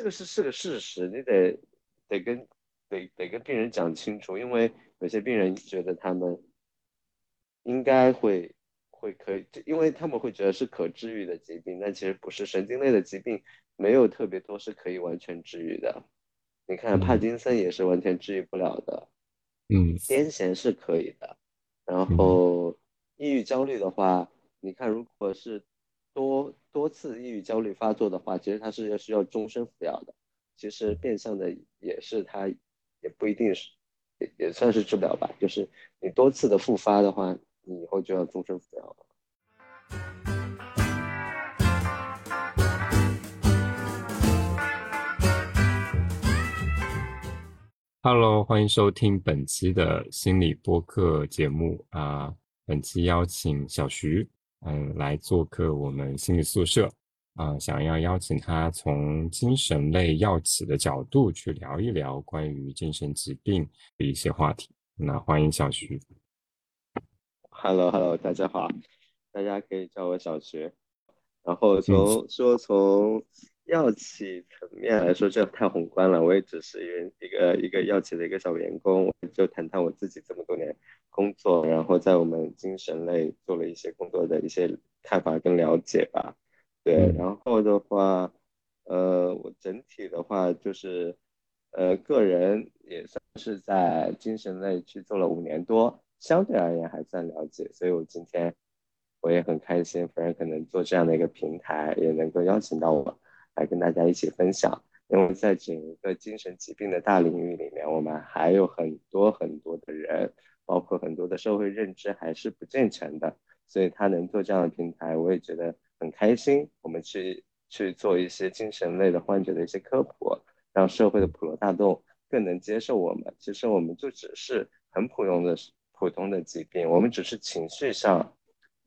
这个是是个事实，你得得跟得得跟病人讲清楚，因为有些病人觉得他们应该会会可以，因为他们会觉得是可治愈的疾病，但其实不是，神经类的疾病没有特别多是可以完全治愈的。你看帕金森也是完全治愈不了的，嗯，癫痫是可以的，然后抑郁焦虑的话，你看如果是多多次抑郁焦虑发作的话，其实它是要需要终身服药的。其实变相的也是它也不一定是也也算是治疗吧，就是你多次的复发的话，你以后就要终身服药了。Hello，欢迎收听本期的心理播客节目啊！本期邀请小徐，嗯，来做客我们心理宿舍啊，想要邀请他从精神类药企的角度去聊一聊关于精神疾病的一些话题。那欢迎小徐。Hello，Hello，大家好，大家可以叫我小徐。然后从说从。药企层面来说，这太宏观了。我也只是一一个一个药企的一个小员工，我就谈谈我自己这么多年工作，然后在我们精神类做了一些工作的一些看法跟了解吧。对，然后的话，呃，我整体的话就是，呃，个人也算是在精神类去做了五年多，相对而言还算了解，所以我今天我也很开心，Frank 能做这样的一个平台，也能够邀请到我。来跟大家一起分享，因为在整个精神疾病的大领域里面，我们还有很多很多的人，包括很多的社会认知还是不健全的，所以他能做这样的平台，我也觉得很开心。我们去去做一些精神类的患者的一些科普，让社会的普罗大众更能接受我们。其实我们就只是很普通的普通的疾病，我们只是情绪上，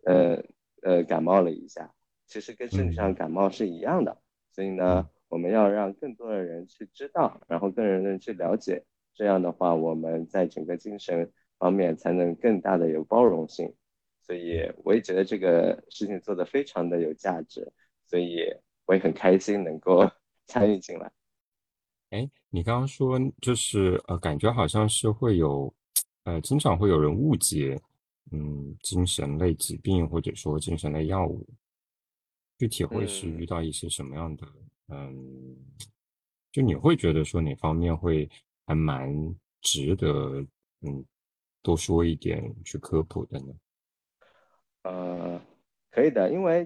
呃呃感冒了一下，其实跟身体上感冒是一样的。所以呢，我们要让更多的人去知道，然后更多人去了解，这样的话，我们在整个精神方面才能更大的有包容性。所以我也觉得这个事情做得非常的有价值，所以我也很开心能够 参与进来。哎，你刚刚说就是呃，感觉好像是会有，呃，经常会有人误解，嗯，精神类疾病或者说精神类药物。具体会是遇到一些什么样的？嗯，就你会觉得说哪方面会还蛮值得嗯多说一点去科普的呢？呃，可以的，因为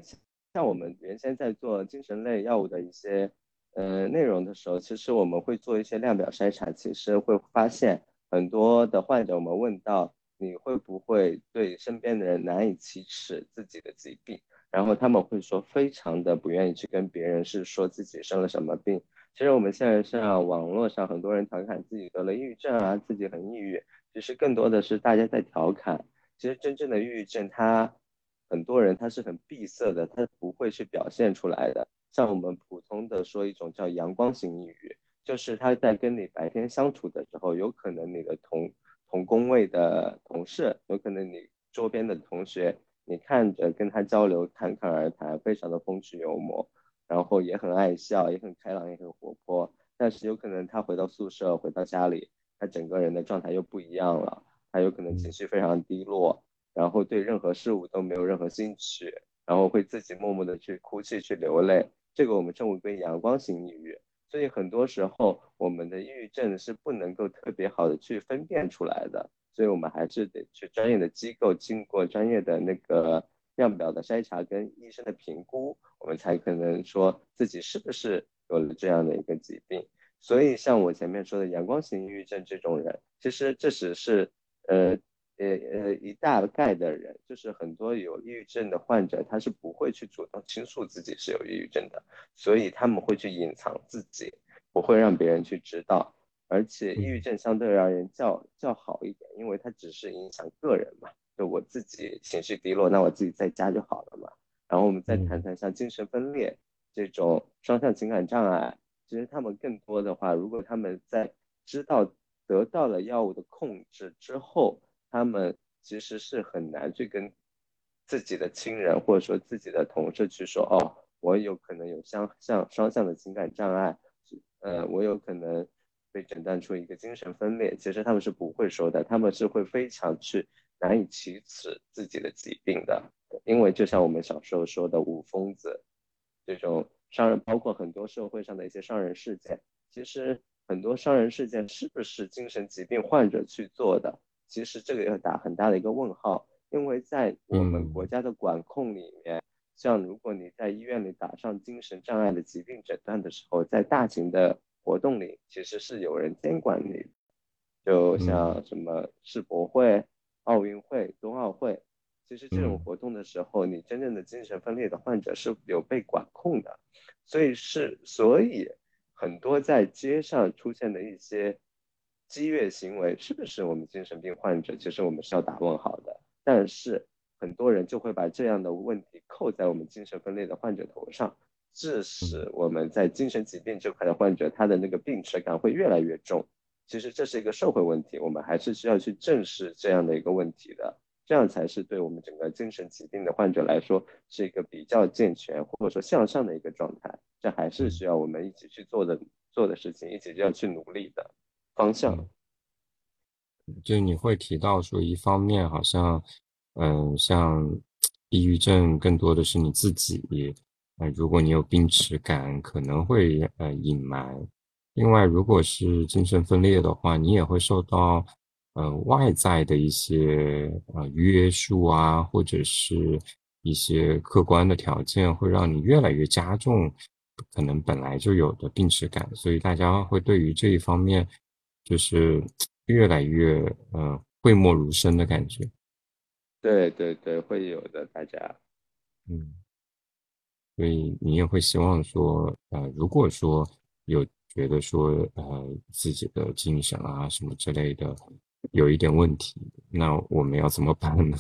像我们原先在做精神类药物的一些呃内容的时候，其实我们会做一些量表筛查，其实会发现很多的患者，我们问到你会不会对身边的人难以启齿自己的疾病？然后他们会说，非常的不愿意去跟别人是说自己生了什么病。其实我们现在上网络上很多人调侃自己得了抑郁症啊，自己很抑郁。其实更多的是大家在调侃。其实真正的抑郁症，他很多人他是很闭塞的，他不会去表现出来的。像我们普通的说一种叫阳光型抑郁，就是他在跟你白天相处的时候，有可能你的同同工位的同事，有可能你周边的同学。你看着跟他交流，侃侃而谈，非常的风趣幽默，然后也很爱笑，也很开朗，也很活泼。但是有可能他回到宿舍，回到家里，他整个人的状态又不一样了。他有可能情绪非常低落，然后对任何事物都没有任何兴趣，然后会自己默默的去哭泣、去流泪。这个我们称为阳光型抑郁。所以很多时候，我们的抑郁症是不能够特别好的去分辨出来的。所以我们还是得去专业的机构，经过专业的那个量表的筛查跟医生的评估，我们才可能说自己是不是有了这样的一个疾病。所以像我前面说的阳光型抑郁症这种人，其实这只是呃呃呃一大概的人，就是很多有抑郁症的患者，他是不会去主动倾诉自己是有抑郁症的，所以他们会去隐藏自己，不会让别人去知道。而且抑郁症相对而言较较好一点，因为它只是影响个人嘛，就我自己情绪低落，那我自己在家就好了嘛。然后我们再谈谈像精神分裂这种双向情感障碍，其实他们更多的话，如果他们在知道得到了药物的控制之后，他们其实是很难去跟自己的亲人或者说自己的同事去说，哦，我有可能有相向双向的情感障碍。呃，我有可能被诊断出一个精神分裂，其实他们是不会说的，他们是会非常去难以启齿自己的疾病的，因为就像我们小时候说的“五疯子”这种伤人，包括很多社会上的一些伤人事件，其实很多伤人事件是不是精神疾病患者去做的？其实这个要打很大的一个问号，因为在我们国家的管控里面。像如果你在医院里打上精神障碍的疾病诊断的时候，在大型的活动里其实是有人监管你，就像什么世博会、奥运会、冬奥会，其实这种活动的时候，你真正的精神分裂的患者是有被管控的，所以是所以很多在街上出现的一些激越行为，是不是我们精神病患者？其实我们是要打问号的，但是。很多人就会把这样的问题扣在我们精神分裂的患者头上，致使我们在精神疾病这块的患者，他的那个病耻感会越来越重。其实这是一个社会问题，我们还是需要去正视这样的一个问题的，这样才是对我们整个精神疾病的患者来说是一个比较健全或者说向上的一个状态。这还是需要我们一起去做的做的事情，一起要去努力的方向。就你会提到说，一方面好像。嗯，像 抑郁症更多的是你自己，呃，如果你有病耻感，可能会呃隐瞒。另外，如果是精神分裂的话，你也会受到呃外在的一些呃约束啊，或者是一些客观的条件，会让你越来越加重可能本来就有的病耻感。所以大家会对于这一方面，就是越来越呃讳莫如深的感觉。对对对，会有的，大家，嗯，所以你也会希望说，呃，如果说有觉得说，呃，自己的精神啊什么之类的有一点问题，那我们要怎么办呢？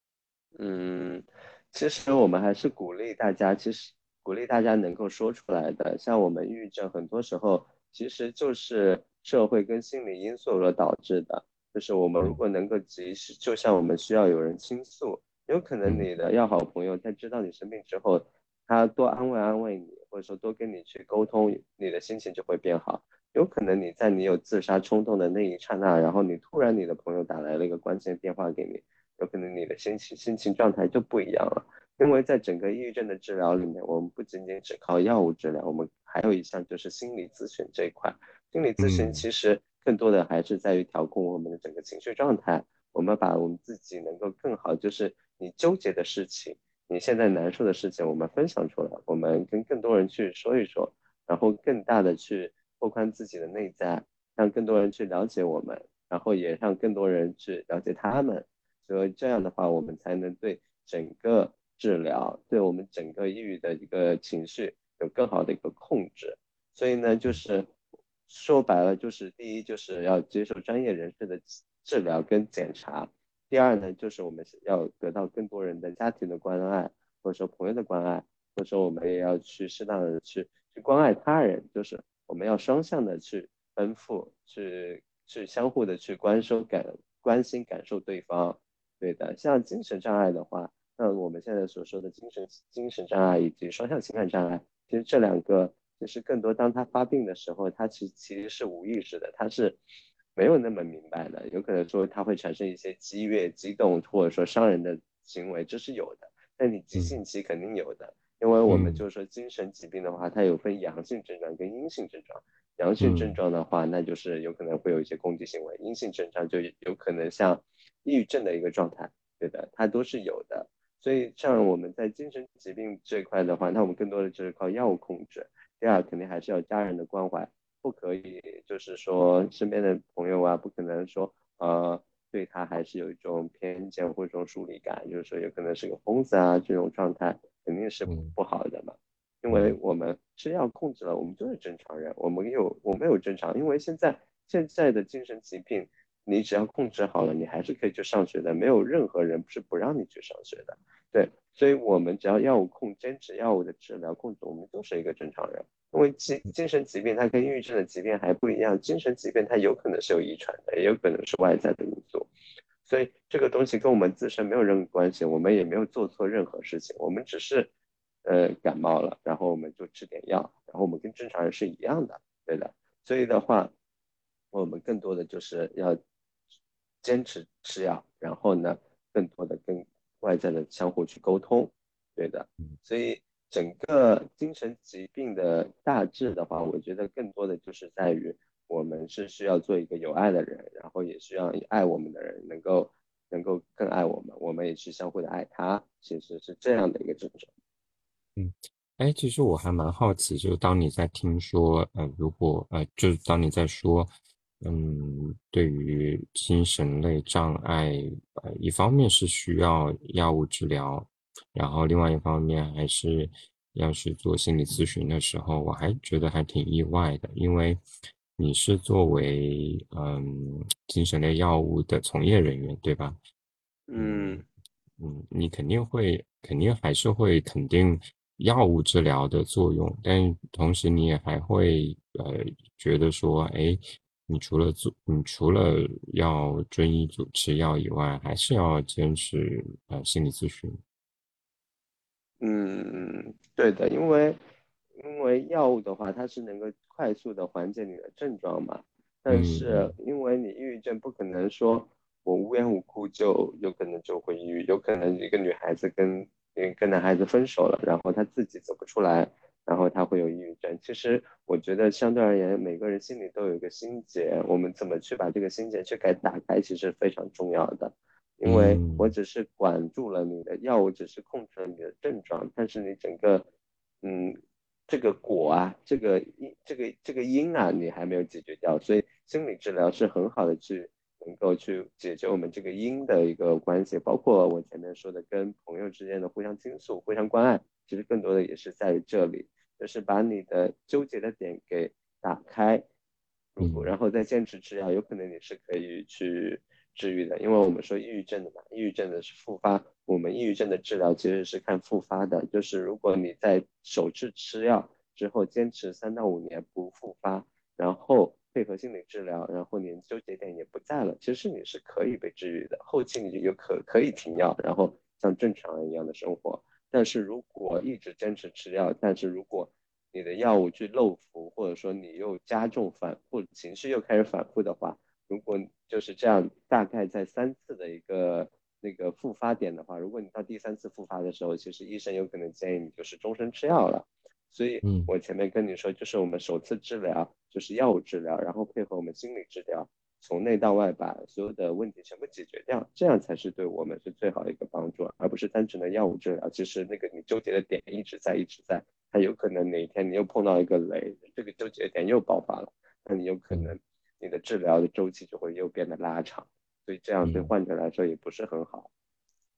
嗯，其实我们还是鼓励大家，其实鼓励大家能够说出来的。像我们抑郁症，很多时候其实就是社会跟心理因素所导致的。就是我们如果能够及时，就像我们需要有人倾诉，有可能你的要好朋友在知道你生病之后，他多安慰安慰你，或者说多跟你去沟通，你的心情就会变好。有可能你在你有自杀冲动的那一刹那，然后你突然你的朋友打来了一个关键电话给你，有可能你的心情心情状态就不一样了。因为在整个抑郁症的治疗里面，我们不仅仅只靠药物治疗，我们还有一项就是心理咨询这一块。心理咨询其实。更多的还是在于调控我们的整个情绪状态。我们把我们自己能够更好，就是你纠结的事情，你现在难受的事情，我们分享出来，我们跟更多人去说一说，然后更大的去拓宽自己的内在，让更多人去了解我们，然后也让更多人去了解他们。所以这样的话，我们才能对整个治疗，对我们整个抑郁的一个情绪有更好的一个控制。所以呢，就是。说白了就是，第一就是要接受专业人士的治疗跟检查，第二呢就是我们要得到更多人的家庭的关爱，或者说朋友的关爱，或者说我们也要去适当的去去关爱他人，就是我们要双向的去奔赴，去去相互的去关收感关心感受对方。对的，像精神障碍的话，那我们现在所说的精神精神障碍以及双向情感障碍，其实这两个。就是更多，当他发病的时候，他其其实是无意识的，他是没有那么明白的。有可能说他会产生一些激越、激动，或者说伤人的行为，这是有的。但你急性期肯定有的，因为我们就是说精神疾病的话，它有分阳性症状跟阴性症状。阳性症状的话，那就是有可能会有一些攻击行为；阴性症状就有可能像抑郁症的一个状态，对的，它都是有的。所以像我们在精神疾病这块的话，那我们更多的就是靠药物控制。第二，肯定还是要家人的关怀，不可以就是说身边的朋友啊，不可能说呃对他还是有一种偏见或者种疏离感，就是说有可能是个疯子啊这种状态，肯定是不好的嘛。因为我们吃药控制了，我们就是正常人，我们有我们有正常，因为现在现在的精神疾病，你只要控制好了，你还是可以去上学的，没有任何人是不让你去上学的，对。所以，我们只要药物控坚持药物的治疗控制，我们就是一个正常人。因为精精神疾病它跟抑郁症的疾病还不一样，精神疾病它有可能是有遗传的，也有可能是外在的因素。所以这个东西跟我们自身没有任何关系，我们也没有做错任何事情，我们只是呃感冒了，然后我们就吃点药，然后我们跟正常人是一样的。对的。所以的话，我们更多的就是要坚持吃药，然后呢，更多的跟外在的相互去沟通，对的。所以整个精神疾病的大致的话，我觉得更多的就是在于我们是需要做一个有爱的人，然后也需要爱我们的人能够能够更爱我们，我们也去相互的爱他，其实是这样的一个症状。嗯。哎，其实我还蛮好奇，就是当你在听说，呃，如果呃，就是当你在说，嗯，对于精神类障碍，呃，一方面是需要药物治疗，然后另外一方面还是要去做心理咨询的时候，我还觉得还挺意外的，因为你是作为嗯精神类药物的从业人员，对吧？嗯嗯，你肯定会，肯定还是会肯定。药物治疗的作用，但同时你也还会呃觉得说，哎，你除了做，你除了要遵医嘱吃药以外，还是要坚持呃心理咨询。嗯，对的，因为因为药物的话，它是能够快速的缓解你的症状嘛。但是因为你抑郁症不可能说我无缘无故就有可能就会抑郁，有可能一个女孩子跟。跟跟男孩子分手了，然后她自己走不出来，然后他会有抑郁症。其实我觉得相对而言，每个人心里都有一个心结，我们怎么去把这个心结去给打开，其实非常重要的。因为我只是管住了你的药物，只是控制了你的症状，但是你整个，嗯，这个果啊，这个因，这个这个因啊，你还没有解决掉。所以心理治疗是很好的去。能够去解决我们这个因的一个关系，包括我前面说的跟朋友之间的互相倾诉、互相关爱，其实更多的也是在于这里，就是把你的纠结的点给打开，如果然后再坚持吃药，有可能你是可以去治愈的。因为我们说抑郁症的嘛，抑郁症的是复发，我们抑郁症的治疗其实是看复发的，就是如果你在首次吃药之后坚持三到五年不复发，然后。配合心理治疗，然后你纠结点也不在了，其实你是可以被治愈的。后期你就有可可以停药，然后像正常人一样的生活。但是如果一直坚持吃药，但是如果你的药物去漏服，或者说你又加重反复情绪又开始反复的话，如果就是这样，大概在三次的一个那个复发点的话，如果你到第三次复发的时候，其实医生有可能建议你就是终身吃药了。所以，我前面跟你说，就是我们首次治疗就是药物治疗，然后配合我们心理治疗，从内到外把所有的问题全部解决掉，这样才是对我们是最好的一个帮助，而不是单纯的药物治疗。其实那个你纠结的点一直在，一直在，它有可能哪一天你又碰到一个雷，这个纠结点又爆发了，那你有可能你的治疗的周期就会又变得拉长，所以这样对患者来说也不是很好。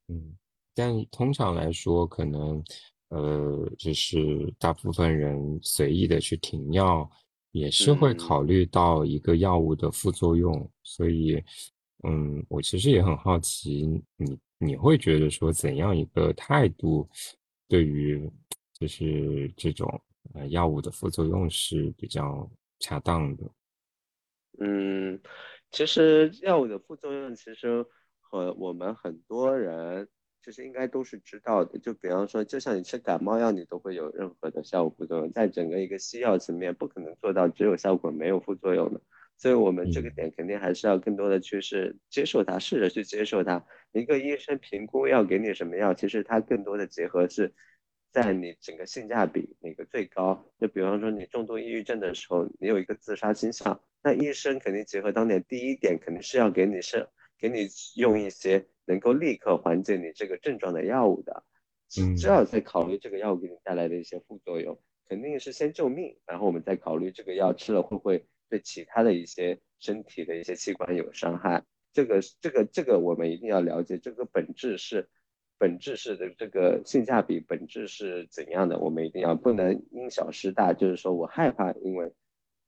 嗯，但通常来说，可能。呃，就是大部分人随意的去停药，也是会考虑到一个药物的副作用，所以，嗯，我其实也很好奇，你你会觉得说怎样一个态度，对于就是这种呃药物的副作用是比较恰当的？嗯，其实药物的副作用其实和我们很多人。其实应该都是知道的，就比方说，就像你吃感冒药，你都会有任何的效果副作用，在整个一个西药层面，不可能做到只有效果没有副作用的。所以，我们这个点肯定还是要更多的去是接受它，试着去接受它。一个医生评估要给你什么药，其实它更多的结合是在你整个性价比哪个最高。就比方说，你重度抑郁症的时候，你有一个自杀倾向，那医生肯定结合当年第一点，肯定是要给你是给你用一些。能够立刻缓解你这个症状的药物的，只要在考虑这个药物给你带来的一些副作用，肯定是先救命，然后我们再考虑这个药吃了会不会对其他的一些身体的一些器官有伤害。这个这个这个我们一定要了解，这个本质是本质是的这个性价比本质是怎样的，我们一定要不能因小失大，就是说我害怕因为。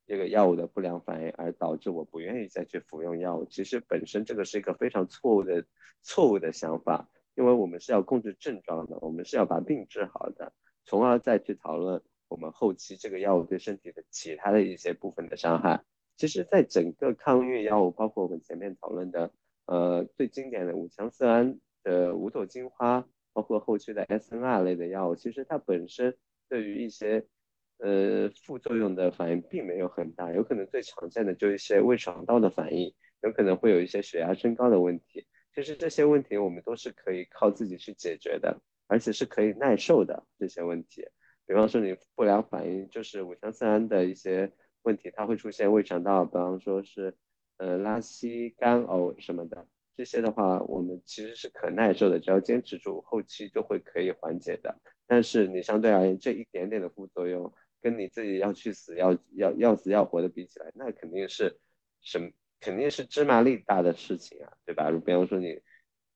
这个药物的不良反应而导致我不愿意再去服用药物，其实本身这个是一个非常错误的错误的想法，因为我们是要控制症状的，我们是要把病治好的，从而再去讨论我们后期这个药物对身体的其他的一些部分的伤害。其实，在整个抗抑郁药物，包括我们前面讨论的，呃，最经典的五羟色胺的五朵金花，包括后续的 SNR 类的药物，其实它本身对于一些呃，副作用的反应并没有很大，有可能最常见的就一些胃肠道的反应，有可能会有一些血压升高的问题。其实这些问题我们都是可以靠自己去解决的，而且是可以耐受的这些问题。比方说你不良反应就是五羟色胺的一些问题，它会出现胃肠道，比方说是呃拉稀、干呕什么的，这些的话我们其实是可耐受的，只要坚持住，后期就会可以缓解的。但是你相对而言这一点点的副作用。跟你自己要去死要要要死要活的比起来，那肯定是什肯定是芝麻粒大的事情啊，对吧？比方说你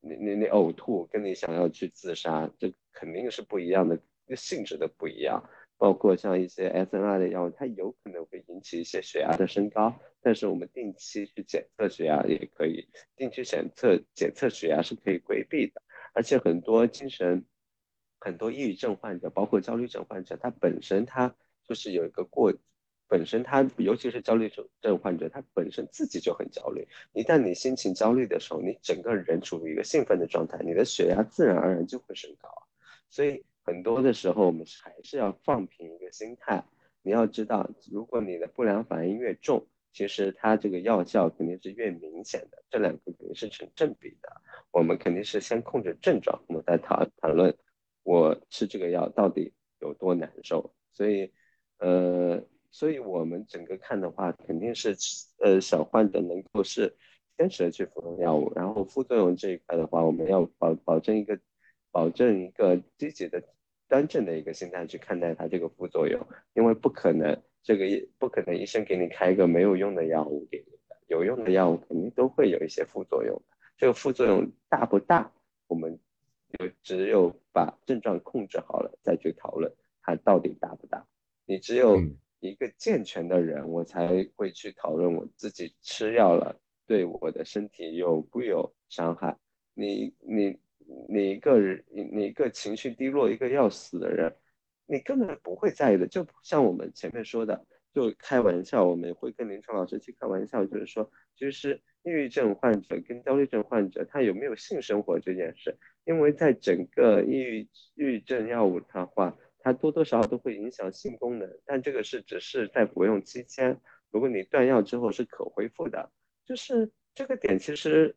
你你你呕吐，跟你想要去自杀，这肯定是不一样的，性质的不一样。包括像一些 SNR 的药物，它有可能会引起一些血压的升高，但是我们定期去检测血压也可以，定期检测检测血压是可以规避的。而且很多精神很多抑郁症患者，包括焦虑症患者，他本身他。就是有一个过，本身他尤其是焦虑症症患者，他本身自己就很焦虑。一旦你心情焦虑的时候，你整个人处于一个兴奋的状态，你的血压自然而然就会升高。所以很多的时候，我们还是要放平一个心态。你要知道，如果你的不良反应越重，其实它这个药效肯定是越明显的。这两个肯定是成正比的。我们肯定是先控制症状，我们再谈谈论我吃这个药到底有多难受。所以。呃，所以我们整个看的话，肯定是呃小患者能够是坚持的去服用药物，然后副作用这一块的话，我们要保保证一个保证一个积极的端正的一个心态去看待它这个副作用，因为不可能这个不可能医生给你开一个没有用的药物给你的，有用的药物肯定都会有一些副作用，这个副作用大不大，我们就只有把症状控制好了再去讨论它到底大不大。你只有一个健全的人，我才会去讨论我自己吃药了对我的身体有不有伤害。你你你一个人，你你一个情绪低落、一个要死的人，你根本不会在意的。就像我们前面说的，就开玩笑，我们会跟临床老师去开玩笑，就是说，其实抑郁症患者跟焦虑症患者他有没有性生活这件事，因为在整个抑郁抑郁症药物的话。它多多少少都会影响性功能，但这个是只是在服用期间，如果你断药之后是可恢复的，就是这个点其实，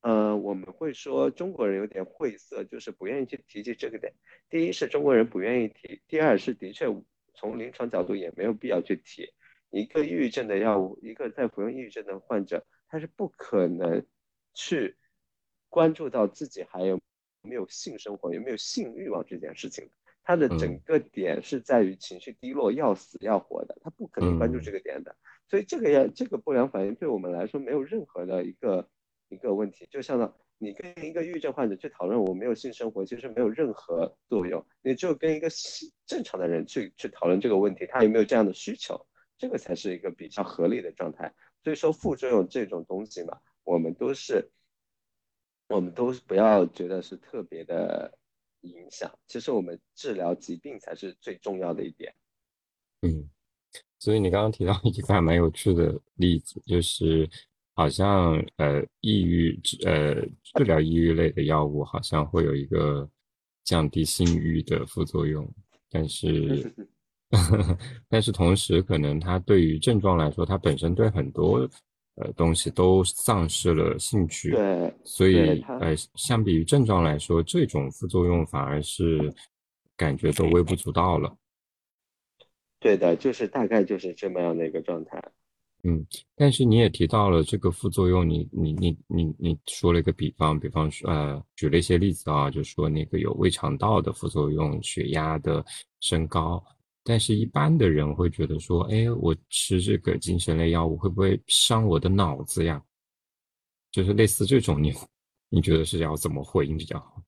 呃，我们会说中国人有点晦涩，就是不愿意去提及这个点。第一是中国人不愿意提，第二是的确从临床角度也没有必要去提。一个抑郁症的药物，一个在服用抑郁症的患者，他是不可能去关注到自己还有没有性生活、有没有性欲望这件事情的。他的整个点是在于情绪低落、要死要活的，他不可能关注这个点的。所以这个要这个不良反应对我们来说没有任何的一个一个问题。就像呢你跟一个抑郁症患者去讨论我没有性生活，其实没有任何作用。你只有跟一个正常的人去去讨论这个问题，他有没有这样的需求，这个才是一个比较合理的状态。所以说副作用这种东西嘛，我们都是我们都不要觉得是特别的。影响，其实我们治疗疾病才是最重要的一点。嗯，所以你刚刚提到一个还蛮有趣的例子，就是好像呃抑郁呃治疗抑郁类的药物好像会有一个降低性欲的副作用，但是 但是同时可能它对于症状来说，它本身对很多。呃，东西都丧失了兴趣，对，所以呃，相比于症状来说，这种副作用反而是感觉都微不足道了。对的，就是大概就是这么样的一个状态。嗯，但是你也提到了这个副作用，你你你你你说了一个比方，比方说呃，举了一些例子啊，就说那个有胃肠道的副作用，血压的升高。但是，一般的人会觉得说，哎，我吃这个精神类药物会不会伤我的脑子呀？就是类似这种，你你觉得是要怎么回应比较好？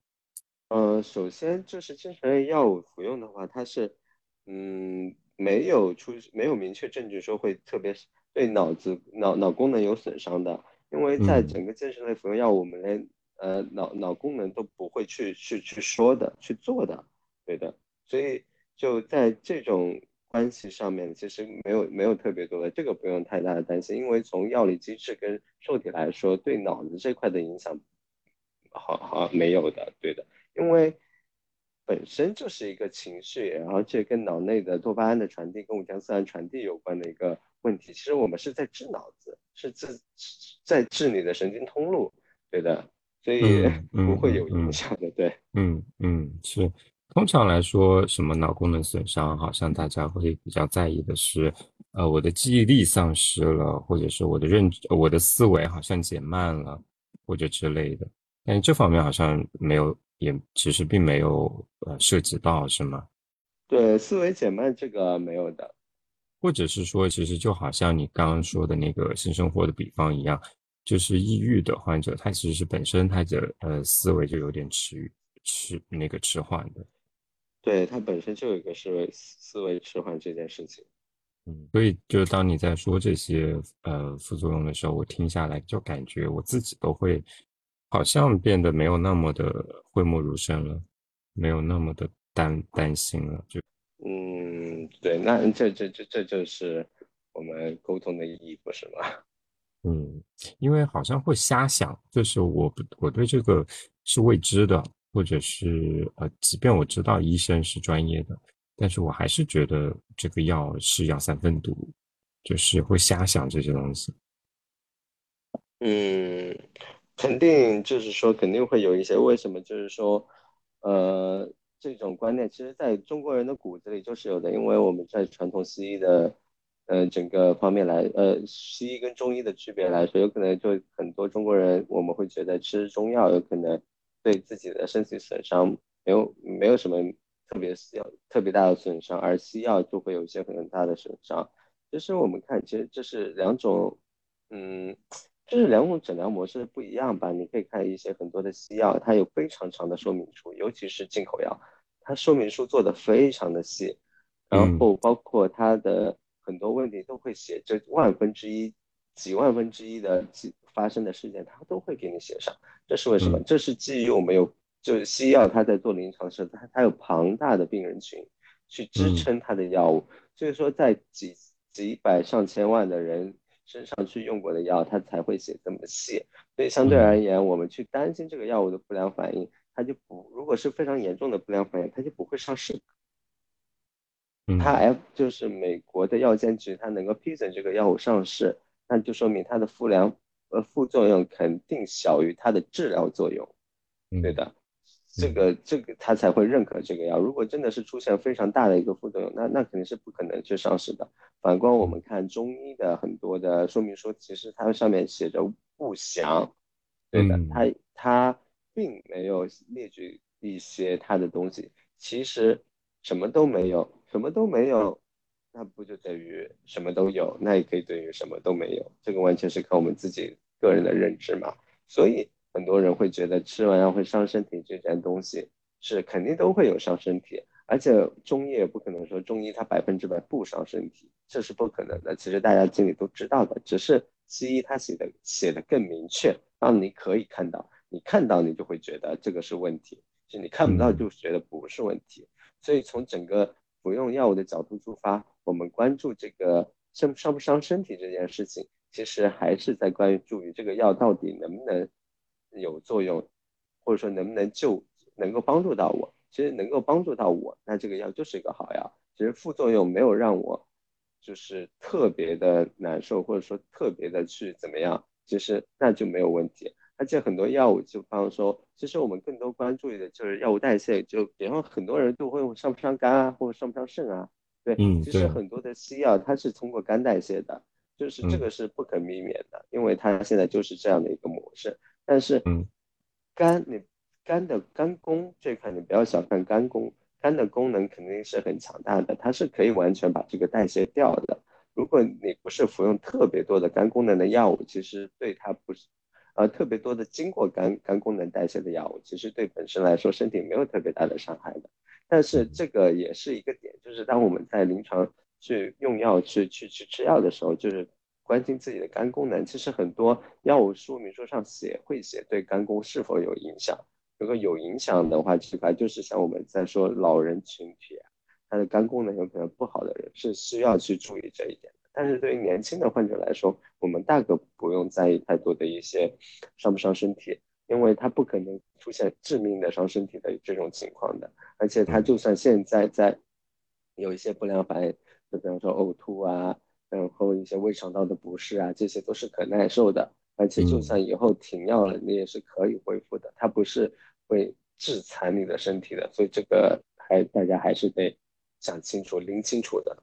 呃，首先就是精神类药物服用的话，它是，嗯，没有出没有明确证据说会特别对脑子脑脑功能有损伤的，因为在整个精神类服用药物，我们连呃脑脑功能都不会去去去说的去做的，对的，所以。就在这种关系上面，其实没有没有特别多的，这个不用太大的担心，因为从药理机制跟受体来说，对脑子这块的影响，好好没有的，对的，因为本身就是一个情绪，然后这跟脑内的多巴胺的传递跟五羟色胺传递有关的一个问题。其实我们是在治脑子，是治在治你的神经通路，对的，所以不会有影响的。对，嗯嗯，是。通常来说，什么脑功能损伤，好像大家会比较在意的是，呃，我的记忆力丧失了，或者是我的认我的思维好像减慢了，或者之类的。但是这方面好像没有。也其实并没有呃涉及到是吗？对，思维减慢这个没有的，或者是说，其实就好像你刚刚说的那个性生活的比方一样，就是抑郁的患者，他其实是本身他的呃思维就有点迟迟那个迟缓的，对他本身就有一个思维思维迟缓这件事情，嗯，所以就当你在说这些呃副作用的时候，我听下来就感觉我自己都会。好像变得没有那么的讳莫如深了，没有那么的担担心了。就嗯，对，那这这这这就是我们沟通的意义，不是吗？嗯，因为好像会瞎想，就是我我对这个是未知的，或者是呃，即便我知道医生是专业的，但是我还是觉得这个药是药三分毒，就是会瞎想这些东西。嗯。肯定就是说，肯定会有一些为什么？就是说，呃，这种观念其实在中国人的骨子里就是有的，因为我们在传统西医的，呃，整个方面来，呃，西医跟中医的区别来说，有可能就很多中国人我们会觉得吃中药有可能对自己的身体损伤没有没有什么特别需要特别大的损伤，而西药就会有一些很大的损伤。其实我们看，其实这是两种，嗯。就是两种诊疗模式不一样吧？你可以看一些很多的西药，它有非常长的说明书，尤其是进口药，它说明书做的非常的细，然后包括它的很多问题都会写，这万分之一、几万分之一的几发生的事件，它都会给你写上。这是为什么？这是基于我们有，就是西药它在做临床时，它它有庞大的病人群去支撑它的药物，所以说在几几百上千万的人。身上去用过的药，它才会写这么细。所以相对而言，我们去担心这个药物的不良反应，它就不，如果是非常严重的不良反应，它就不会上市。它 F 就是美国的药监局，它能够批准这个药物上市，那就说明它的不良呃副作用肯定小于它的治疗作用。对的。这个这个他才会认可这个药。如果真的是出现非常大的一个副作用，那那肯定是不可能去上市的。反观我们看中医的很多的说明书，其实它上面写着不详，对的，它它并没有列举一些它的东西。其实什么都没有，什么都没有，那不就等于什么都有？那也可以等于什么都没有。这个完全是靠我们自己个人的认知嘛。所以。很多人会觉得吃完药会伤身体，这件东西是肯定都会有伤身体，而且中医也不可能说中医它百分之百不伤身体，这是不可能的。其实大家心里都知道的，只是西医它写的写的更明确，让你可以看到，你看到你就会觉得这个是问题，就你看不到就觉得不是问题。所以从整个服用药物的角度出发，我们关注这个伤伤不伤身体这件事情，其实还是在关注于这个药到底能不能。有作用，或者说能不能救，能够帮助到我？其实能够帮助到我，那这个药就是一个好药。其实副作用没有让我就是特别的难受，或者说特别的去怎么样，其实那就没有问题。而且很多药物，就比方说，其实我们更多关注的就是药物代谢。就比方很多人都会问伤不伤肝啊，或者伤不伤肾啊？对，其实很多的西药它是通过肝代谢的，就是这个是不可避免的，因为它现在就是这样的一个模式。但是，肝你肝的肝功这块你不要小看肝功，肝的功能肯定是很强大的，它是可以完全把这个代谢掉的。如果你不是服用特别多的肝功能的药物，其实对它不是，呃，特别多的经过肝肝功能代谢的药物，其实对本身来说身体没有特别大的伤害的。但是这个也是一个点，就是当我们在临床去用药去去去吃药的时候，就是。关心自己的肝功能，其实很多药物说明书上写会写对肝功是否有影响。如果有影响的话，其实就是像我们在说老人群体，他的肝功能有可能不好的人是需要去注意这一点的。但是对于年轻的患者来说，我们大可不用在意太多的一些伤不伤身体，因为他不可能出现致命的伤身体的这种情况的。而且他就算现在在有一些不良反应，就比方说呕吐啊，然后一些胃肠道的不适啊，这些都是可耐受的。而且就算以后停药了，你也是可以恢复的，它不是会致残你的身体的。所以这个还大家还是得想清楚、拎清楚的。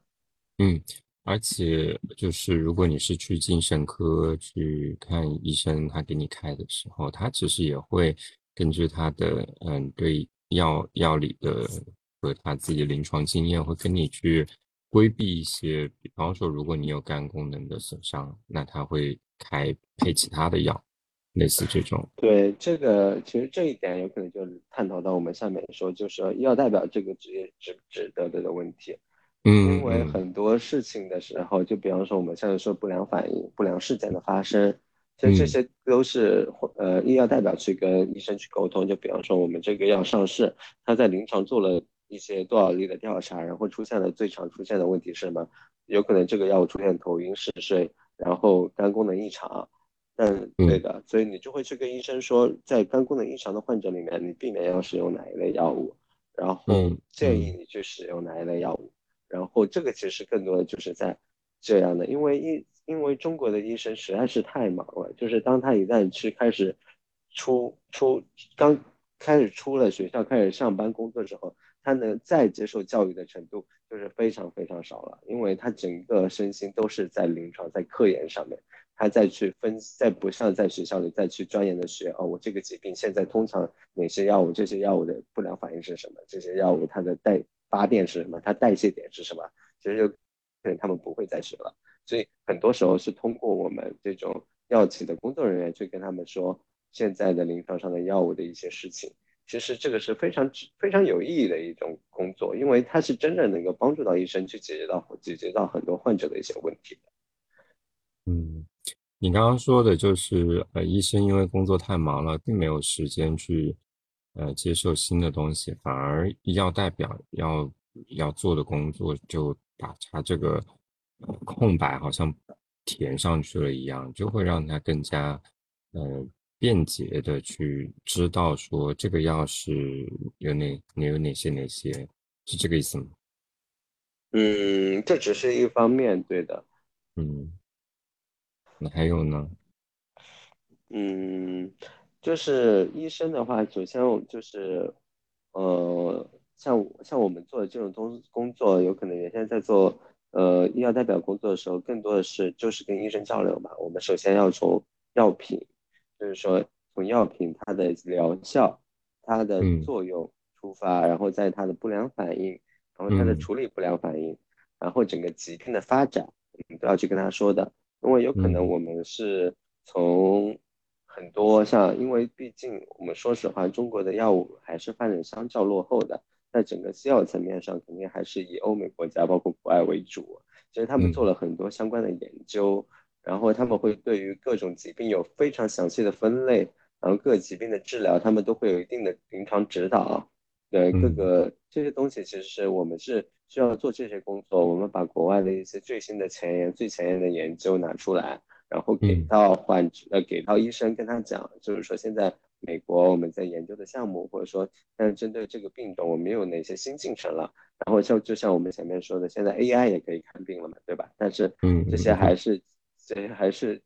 嗯。而且就是，如果你是去精神科去看医生，他给你开的时候，他其实也会根据他的嗯对药药理的和他自己临床经验，会跟你去规避一些，比方说，如果你有肝功能的损伤，那他会开配其他的药，类似这种。对这个，其实这一点有可能就是探讨到我们下面说，就是医药代表这个职业值不值得的的问题。嗯，因为很多事情的时候，就比方说我们现在说不良反应、不良事件的发生，其实这些都是呃医药代表去跟医生去沟通。就比方说我们这个药上市，他在临床做了一些多少例的调查，然后出现了最常出现的问题是什么？有可能这个药物出现头晕、嗜睡，然后肝功能异常。嗯，对的，所以你就会去跟医生说，在肝功能异常的患者里面，你避免要使用哪一类药物，然后建议你去使用哪一类药物。然后这个其实更多的就是在这样的，因为医因为中国的医生实在是太忙了，就是当他一旦去开始出出刚开始出了学校开始上班工作之后，他能再接受教育的程度就是非常非常少了，因为他整个身心都是在临床在科研上面，他再去分再不像在学校里再去钻研的学哦，我这个疾病现在通常哪些药物这些药物的不良反应是什么，这些药物它的代发电是什么？它代谢点是什么？其实就可能他们不会再学了，所以很多时候是通过我们这种药企的工作人员去跟他们说现在的临床上的药物的一些事情。其实这个是非常非常有意义的一种工作，因为它是真正能够帮助到医生去解决到解决到很多患者的一些问题的。嗯，你刚刚说的就是呃，医生因为工作太忙了，并没有时间去。呃，接受新的东西，反而要代表要要做的工作，就把他这个空白好像填上去了一样，就会让他更加呃便捷的去知道说这个药是有哪你有哪些哪些，是这个意思吗？嗯，这只是一方面，对的。嗯，那还有呢？嗯。就是医生的话，首先就是，呃，像像我们做的这种东工作，有可能原先在做呃医药代表工作的时候，更多的是就是跟医生交流嘛。我们首先要从药品，就是说从药品它的疗效、它的作用出发，然后在它的不良反应，然后它的处理不良反应，然后整个疾病的发展，我们都要去跟他说的，因为有可能我们是从。很多像，因为毕竟我们说实话，中国的药物还是发展相较落后的，在整个西药层面上，肯定还是以欧美国家，包括国外为主。其实他们做了很多相关的研究，然后他们会对于各种疾病有非常详细的分类，然后各疾病的治疗，他们都会有一定的临床指导。对各个这些东西，其实是我们是需要做这些工作，我们把国外的一些最新的前沿、最前沿的研究拿出来。然后给到患者，呃，给到医生，跟他讲，就是说现在美国我们在研究的项目，或者说，但针对这个病种，我们有哪些新进程了？然后像就像我们前面说的，现在 AI 也可以看病了嘛，对吧？但是，嗯，这些还是，这些还是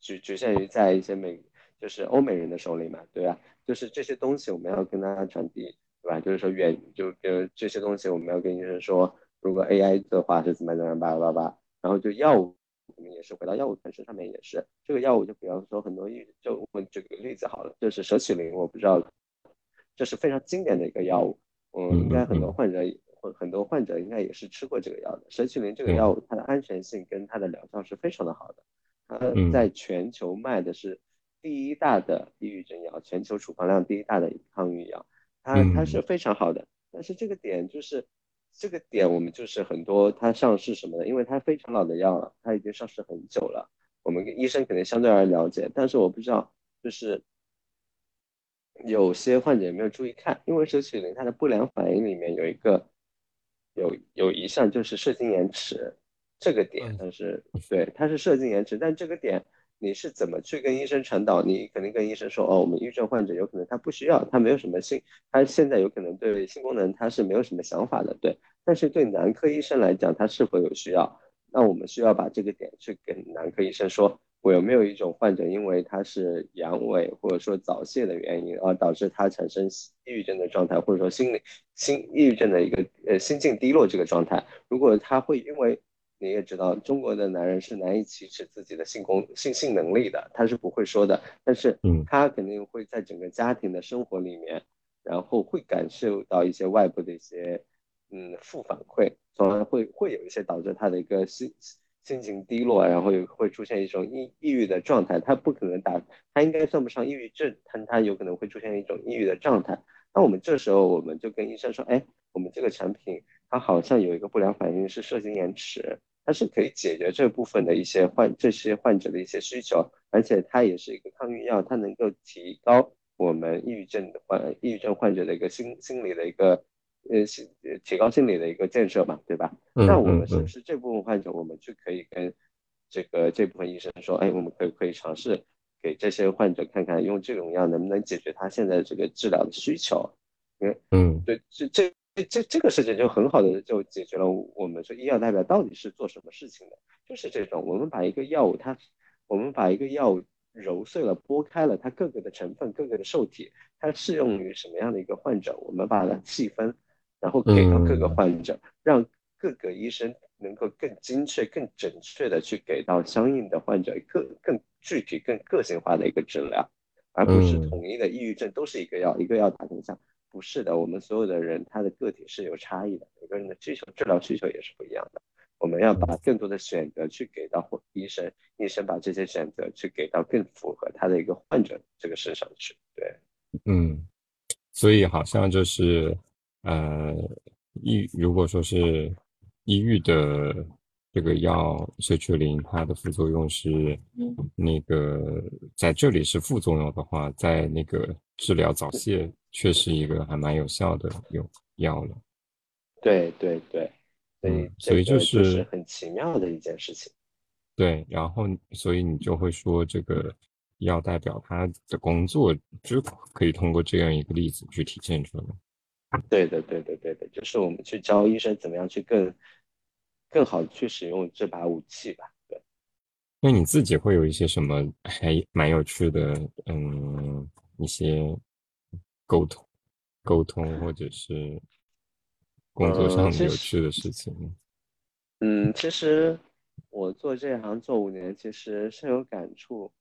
局局限于在一些美，就是欧美人的手里嘛，对吧？就是这些东西我们要跟大家传递，对吧？就是说远，就比如这些东西我们要跟医生说，如果 AI 的话是怎么怎么叭叭叭，然后就药物。我们也是回到药物本身上面，也是。这个药物，就比方说很多医就我举个例子好了，就是舍曲林，我不知道，这是非常经典的一个药物，嗯，应该很多患者或很多患者应该也是吃过这个药的。舍曲林这个药物，它的安全性跟它的疗效是非常的好的，它在全球卖的是第一大的抑郁症药，全球处方量第一大的抗抑郁药，它它是非常好的，但是这个点就是。这个点我们就是很多它上市什么的，因为它非常老的药了，它已经上市很久了。我们医生可能相对而言了解，但是我不知道，就是有些患者有没有注意看，因为舍曲林它的不良反应里面有一个有有一项就是射精延迟，这个点它是 对它是射精延迟，但这个点你是怎么去跟医生传导？你肯定跟医生说，哦，我们抑郁症患者有可能他不需要，他没有什么性，他现在有可能对性功能他是没有什么想法的，对。但是对男科医生来讲，他是否有需要？那我们需要把这个点去跟男科医生说，我有没有一种患者，因为他是阳痿或者说早泄的原因，而导致他产生抑郁症的状态，或者说心理心抑郁症的一个呃心境低落这个状态。如果他会因为你也知道，中国的男人是难以启齿自己的性功性性能力的，他是不会说的。但是，嗯，他肯定会在整个家庭的生活里面，然后会感受到一些外部的一些，嗯，负反馈，从而会会有一些导致他的一个心心情低落，然后又会出现一种抑抑郁的状态。他不可能打，他应该算不上抑郁症，但他有可能会出现一种抑郁的状态。那我们这时候我们就跟医生说，哎，我们这个产品。它好像有一个不良反应是射精延迟，它是可以解决这部分的一些患这些患者的一些需求，而且它也是一个抗抑郁药，它能够提高我们抑郁症患抑郁症患者的一个心心理的一个呃心提高心理的一个建设嘛，对吧？那我们是不是这部分患者，我们就可以跟这个这部分医生说，哎，我们可以可以尝试给这些患者看看，用这种药能不能解决他现在这个治疗的需求？嗯嗯，对，这这。这这这个事情就很好的就解决了。我们说医药代表到底是做什么事情的？就是这种，我们把一个药物它，我们把一个药物揉碎了、剥开了，它各个的成分、各个的受体，它适用于什么样的一个患者？我们把它细分，然后给到各个患者，让各个医生能够更精确、更准确的去给到相应的患者更更具体、更个性化的一个治疗，而不是统一的抑郁症都是一个药，一个药打天下。不是的，我们所有的人他的个体是有差异的，每个人的需求、治疗需求也是不一样的。我们要把更多的选择去给到医生，医生把这些选择去给到更符合他的一个患者这个身上去。对，嗯，所以好像就是呃，抑如果说是抑郁的这个药社曲林，它的副作用是那个在这里是副作用的话，在那个治疗早泄。确实一个还蛮有效的用药了，对对对，所以所以就是很奇妙的一件事情。对，然后所以你就会说这个药代表他的工作就可以通过这样一个例子去体现出来。对的对的对的，就是我们去教医生怎么样去更更好去使用这把武器吧。对，那你自己会有一些什么还蛮有趣的嗯一些。沟通，沟通，或者是工作上有趣的事情。嗯，其实我做这行做五年，其实深有感触。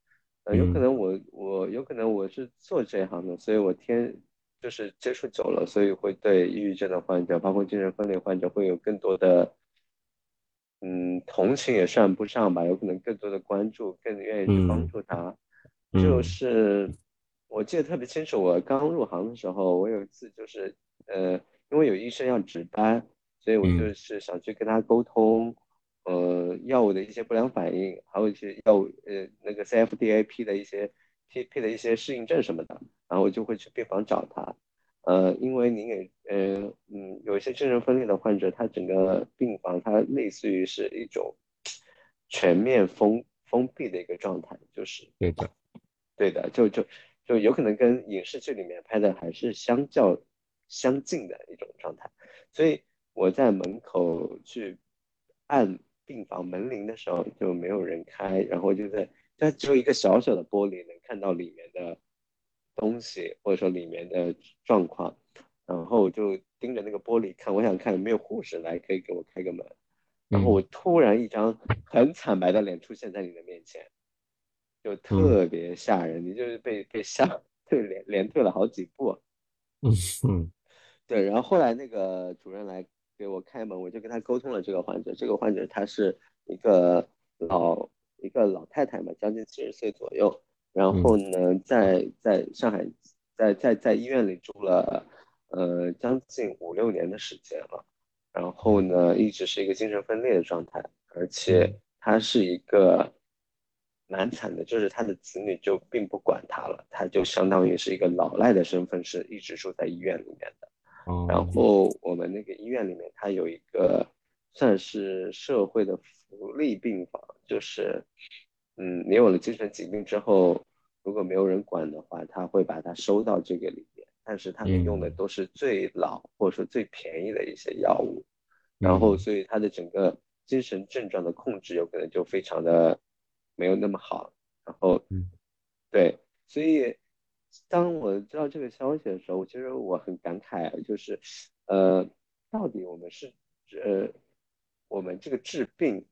呃，有可能我我有可能我是做这一行的，所以我天就是接触久了，所以会对抑郁症的患者，包括精神分裂患者，会有更多的嗯同情也算不上吧，有可能更多的关注，更愿意去帮助他。就是。我记得特别清楚，我刚入行的时候，我有一次就是，呃，因为有医生要值班，所以我就是想去跟他沟通，呃，药物的一些不良反应，还有一些药物，呃，那个 CFDAP 的一些批批的一些适应症什么的，然后我就会去病房找他，呃，因为您也，呃，嗯，有一些精神分裂的患者，他整个病房它类似于是一种全面封封闭的一个状态，就是对的，对的，就就。就有可能跟影视剧里面拍的还是相较相近的一种状态，所以我在门口去按病房门铃的时候就没有人开，然后就在它只有一个小小的玻璃能看到里面的东西或者说里面的状况，然后我就盯着那个玻璃看，我想看有没有护士来可以给我开个门，然后我突然一张很惨白的脸出现在你的面前。就特别吓人，你就是被被吓退连连退了好几步。嗯嗯，对，然后后来那个主任来给我开门，我就跟他沟通了这个患者。这个患者他是一个老一个老太太嘛，将近七十岁左右。然后呢，在在上海，在在在医院里住了呃将近五六年的时间了。然后呢，一直是一个精神分裂的状态，而且她是一个。蛮惨的，就是他的子女就并不管他了，他就相当于是一个老赖的身份，是一直住在医院里面的。然后我们那个医院里面，它有一个算是社会的福利病房，就是嗯，你有了精神疾病之后，如果没有人管的话，他会把它收到这个里面，但是他们用的都是最老或者说最便宜的一些药物，然后所以他的整个精神症状的控制有可能就非常的没有那么好，然后，对，所以当我知道这个消息的时候，其实我很感慨，就是，呃，到底我们是，呃，我们这个治病。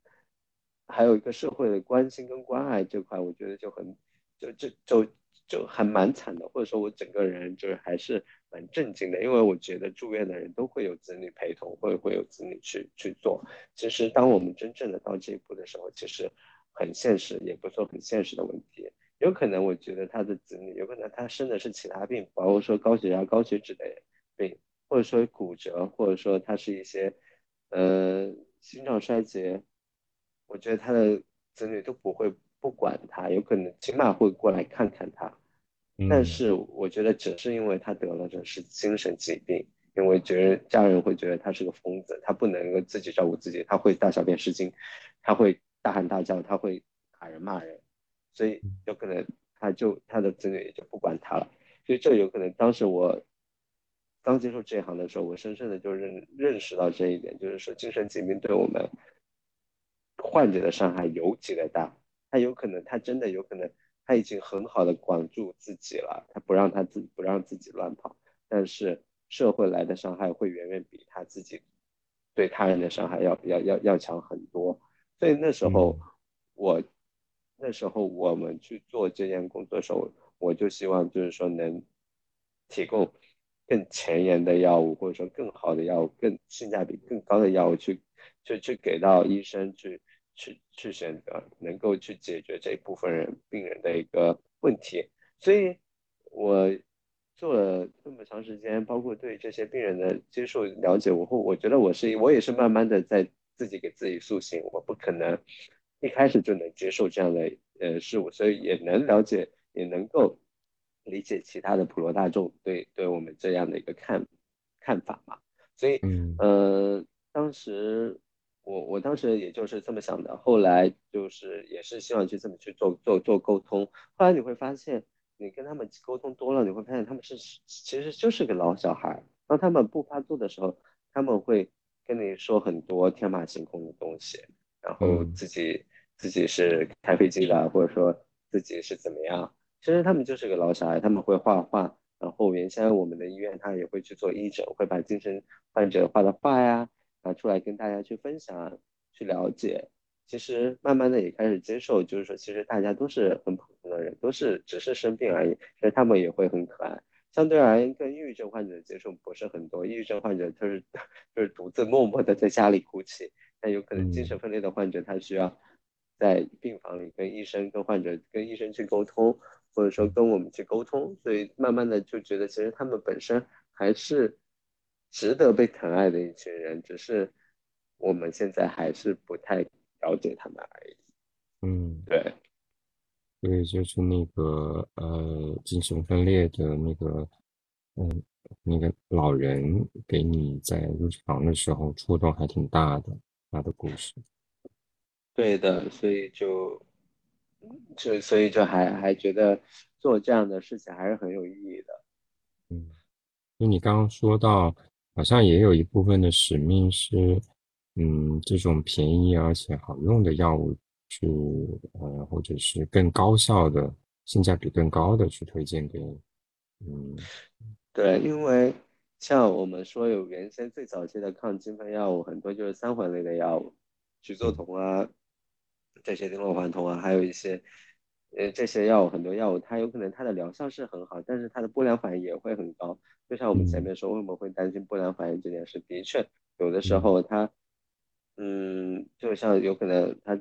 还有一个社会的关心跟关爱这块，我觉得就很，就就就就还蛮惨的，或者说我整个人就是还是蛮震惊的，因为我觉得住院的人都会有子女陪同，会会有子女去去做。其实当我们真正的到这一步的时候，其实很现实，也不说很现实的问题。有可能我觉得他的子女，有可能他生的是其他病，包括说高血压、高血脂的病，或者说骨折，或者说他是一些呃心脏衰竭。我觉得他的子女都不会不管他，有可能起码会过来看看他。但是我觉得只是因为他得了这是精神疾病，因为觉得家人会觉得他是个疯子，他不能够自己照顾自己，他会大小便失禁，他会大喊大叫，他会打人骂人，所以有可能他就他的子女也就不管他了。所以这有可能当时我刚接触这一行的时候，我深深的就认认识到这一点，就是说精神疾病对我们。患者的伤害尤其的大，他有可能，他真的有可能，他已经很好的管住自己了，他不让他自不让自己乱跑，但是社会来的伤害会远远比他自己对他人的伤害要要要要强很多，所以那时候我那时候我们去做这件工作的时候，我就希望就是说能提供更前沿的药物，或者说更好的药物，更性价比更高的药物去去去给到医生去。去去选择能够去解决这一部分人病人的一个问题，所以我做了这么长时间，包括对这些病人的接受了解，我会我觉得我是我也是慢慢的在自己给自己塑形，我不可能一开始就能接受这样的呃事物，所以也能了解，也能够理解其他的普罗大众对对我们这样的一个看看法嘛，所以嗯呃当时。我我当时也就是这么想的，后来就是也是希望去这么去做做做沟通。后来你会发现，你跟他们沟通多了，你会发现他们是其实就是个老小孩。当他们不发作的时候，他们会跟你说很多天马行空的东西，然后自己自己是开飞机的，或者说自己是怎么样。其实他们就是个老小孩，他们会画画。然后原先我们的医院他也会去做义诊，会把精神患者画的画呀。拿出来跟大家去分享，去了解。其实慢慢的也开始接受，就是说，其实大家都是很普通的人，都是只是生病而已。其实他们也会很可爱。相对而言，跟抑郁症患者的接触不是很多。抑郁症患者就是 就是独自默默的在家里哭泣。但有可能精神分裂的患者，他需要在病房里跟医生、跟患者、跟医生去沟通，或者说跟我们去沟通。所以慢慢的就觉得，其实他们本身还是。值得被疼爱的一群人，只是我们现在还是不太了解他们而已。嗯，对，所以，就是那个呃，精神分裂的那个，嗯，那个老人给你在入场的时候触动还挺大的，他的故事。对的，所以就就所以就还还觉得做这样的事情还是很有意义的。嗯，就你刚刚说到。好像也有一部分的使命是，嗯，这种便宜而且好用的药物，去呃，或者是更高效的、性价比更高的去推荐给，嗯，对，因为像我们说有原先最早期的抗精喷药物，很多就是三环类的药物，曲唑酮啊，这些丁洛环酮啊，还有一些。呃，这些药物很多药物，它有可能它的疗效是很好，但是它的不良反应也会很高。就像我们前面说，为什么会担心不良反应这件事？的确，有的时候他，嗯，就像有可能他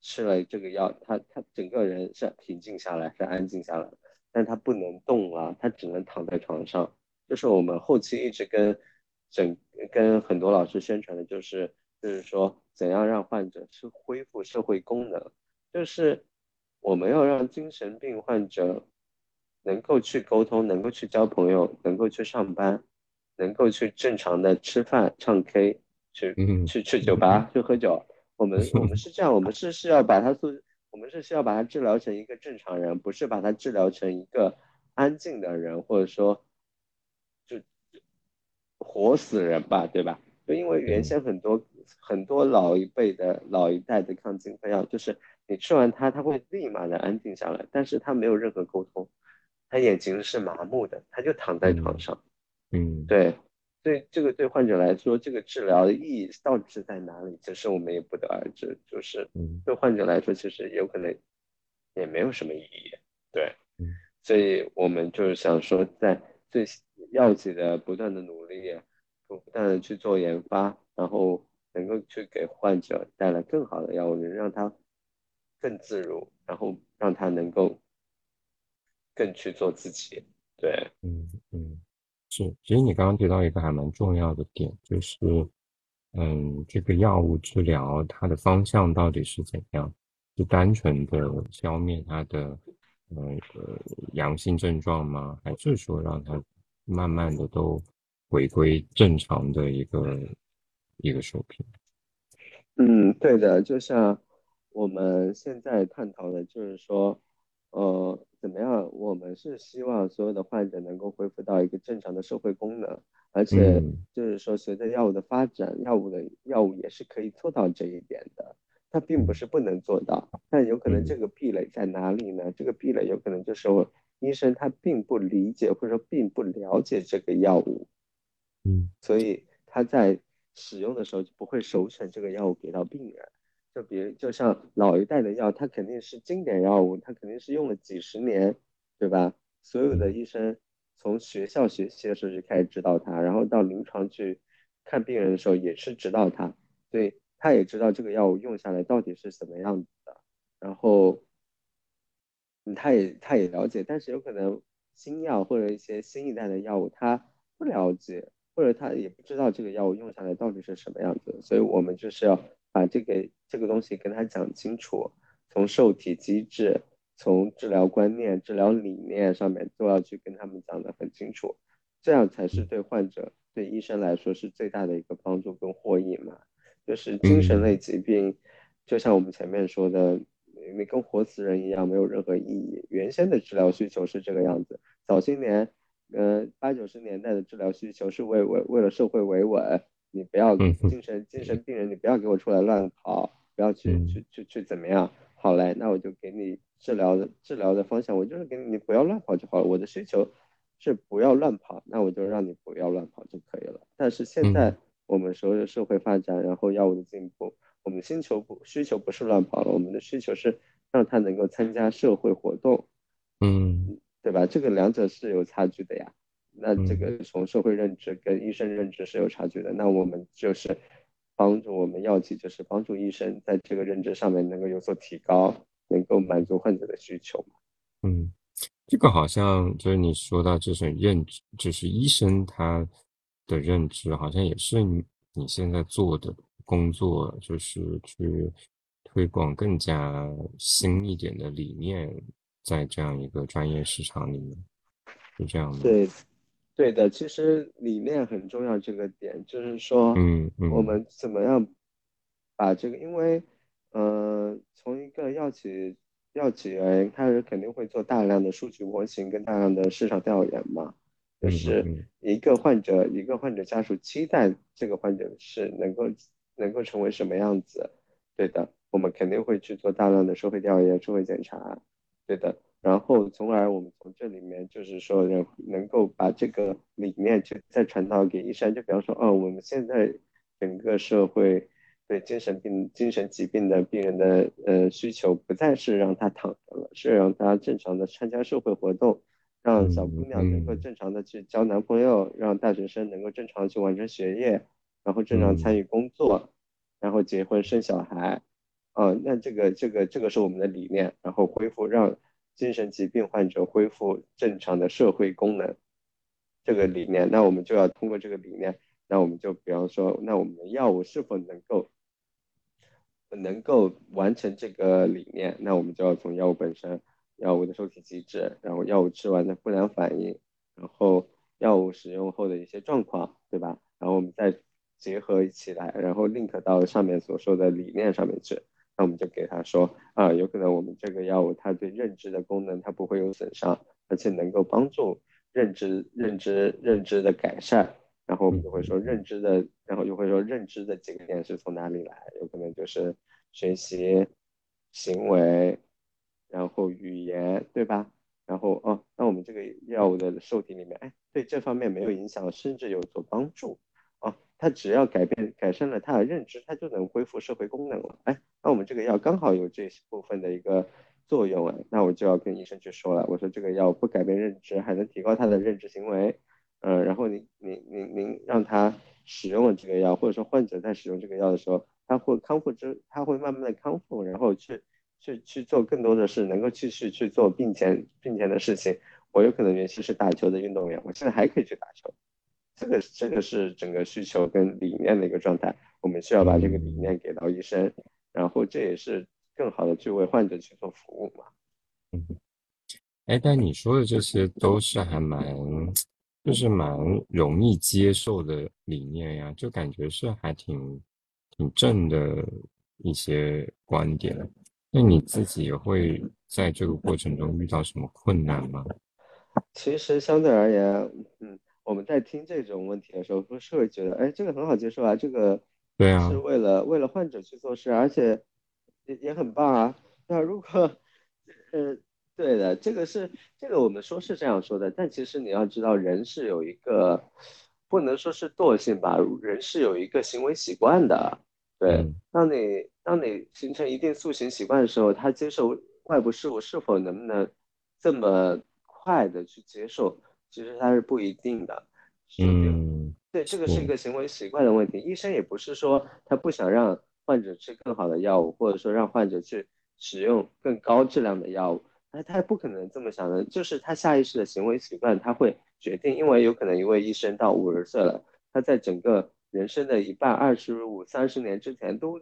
吃了这个药，他他整个人是平静下来，是安静下来，但他不能动了，他只能躺在床上。就是我们后期一直跟整跟很多老师宣传的，就是就是说怎样让患者是恢复社会功能，就是。我们要让精神病患者能够去沟通，能够去交朋友，能够去上班，能够去正常的吃饭、唱 K，去去去酒吧去喝酒。我们 我们是这样，我们是是要把他做，我们是需要把他治疗成一个正常人，不是把他治疗成一个安静的人，或者说就活死人吧，对吧？就因为原先很多很多老一辈的老一代的抗惊风药，就是你吃完它，它会立马的安静下来，但是它没有任何沟通，他眼睛是麻木的，他就躺在床上，嗯，对。所以这个对患者来说，这个治疗的意义到底是在哪里？其实我们也不得而知。就是对患者来说，其实有可能也没有什么意义。对，所以我们就是想说，在最要紧的不断的努力，不断的去做研发，然后能够去给患者带来更好的药物，能让他更自如，然后让他能够更去做自己。对，嗯嗯。是，其实你刚刚提到一个还蛮重要的点，就是，嗯，这个药物治疗它的方向到底是怎样？是单纯的消灭它的那个阳性症状吗？还是说让它慢慢的都回归正常的一个一个水平？嗯，对的，就像我们现在探讨的，就是说。呃，怎么样？我们是希望所有的患者能够恢复到一个正常的社会功能，而且就是说，随着药物的发展，药物的药物也是可以做到这一点的。它并不是不能做到，但有可能这个壁垒在哪里呢？这个壁垒有可能就是医生他并不理解或者说并不了解这个药物，嗯，所以他在使用的时候就不会首选这个药物给到病人。就比如，就像老一代的药，它肯定是经典药物，它肯定是用了几十年，对吧？所有的医生从学校学习的时候就开始指导它，然后到临床去看病人的时候也是指导它，所以他也知道这个药物用下来到底是什么样子的。然后，他也他也了解，但是有可能新药或者一些新一代的药物他不了解，或者他也不知道这个药物用下来到底是什么样子，所以我们就是要。把这个这个东西跟他讲清楚，从受体机制，从治疗观念、治疗理念上面都要去跟他们讲得很清楚，这样才是对患者、对医生来说是最大的一个帮助跟获益嘛。就是精神类疾病，就像我们前面说的，你跟活死人一样，没有任何意义。原先的治疗需求是这个样子，早些年，呃，八九十年代的治疗需求是为为为了社会维稳。你不要精神精神病人，你不要给我出来乱跑，不要去去去去怎么样？好嘞，那我就给你治疗的治疗的方向，我就是给你，你不要乱跑就好了。我的需求是不要乱跑，那我就让你不要乱跑就可以了。但是现在我们所有的社会发展，然后药物的进步，我们需求不需求不是乱跑了，我们的需求是让他能够参加社会活动，嗯，对吧？这个两者是有差距的呀。那这个从社会认知跟医生认知是有差距的，那我们就是帮助我们药剂，就是帮助医生在这个认知上面能够有所提高，能够满足患者的需求嗯，这个好像就是你说到这种认知，就是医生他的认知，好像也是你你现在做的工作，就是去推广更加新一点的理念，在这样一个专业市场里面，是这样的。对。对的，其实理念很重要。这个点就是说，嗯嗯，我们怎么样把这个？因为，呃，从一个药企药企人，他是肯定会做大量的数据模型跟大量的市场调研嘛。就是一个患者，一个患者家属期待这个患者是能够能够成为什么样子？对的，我们肯定会去做大量的社会调研、社会检查。对的。然后，从而我们从这里面就是说，能能够把这个理念就再传导给医生。就比方说，哦，我们现在整个社会对精神病、精神疾病的病人的呃需求，不再是让他躺着了，是让他正常的参加社会活动，让小姑娘能够正常的去交男朋友，让大学生能够正常去完成学业，然后正常参与工作，然后结婚生小孩。哦，那这个这个这个是我们的理念，然后恢复让。精神疾病患者恢复正常的社会功能，这个理念，那我们就要通过这个理念，那我们就比方说，那我们的药物是否能够能够完成这个理念？那我们就要从药物本身、药物的受体机制，然后药物吃完的不良反应，然后药物使用后的一些状况，对吧？然后我们再结合起来，然后 link 到上面所说的理念上面去，那我们就给他说啊，有可能我们这个药物它对认知的功能它不会有损伤，而且能够帮助认知认知认知的改善。然后我们就会说认知的，然后就会说认知的几个点是从哪里来？有可能就是学习、行为，然后语言，对吧？然后哦，那我们这个药物的受体里面，哎，对这方面没有影响，甚至有所帮助。他，只要改变改善了他的认知，他就能恢复社会功能了。哎，那我们这个药刚好有这部分的一个作用啊，那我就要跟医生去说了，我说这个药不改变认知，还能提高他的认知行为。嗯，然后您您您您让他使用了这个药，或者说患者在使用这个药的时候，他会康复之，他会慢慢的康复，然后去去去做更多的事，能够继续去做病前病前的事情。我有可能原先是打球的运动员，我现在还可以去打球。这个这个是整个需求跟理念的一个状态，我们需要把这个理念给到医生，然后这也是更好的去为患者去做服务嘛。嗯，哎，但你说的这些都是还蛮。就是蛮容易接受的理念呀，就感觉是还挺挺正的一些观点。那你自己会在这个过程中遇到什么困难吗？其实相对而言，嗯，我们在听这种问题的时候，不是会觉得，哎，这个很好接受啊，这个对啊，是为了为了患者去做事，而且也也很棒啊。那如果，呃。对的，这个是这个我们说是这样说的，但其实你要知道，人是有一个不能说是惰性吧，人是有一个行为习惯的。对，当你当你形成一定塑形习惯的时候，他接受外部事物是否能不能这么快的去接受，其实他是不一定的。嗯，对，这个是一个行为习惯的问题。医生也不是说他不想让患者吃更好的药物，或者说让患者去使用更高质量的药物。那他也不可能这么想的，就是他下意识的行为习惯，他会决定，因为有可能一位医生到五十岁了，他在整个人生的一半，二十五、三十年之前，都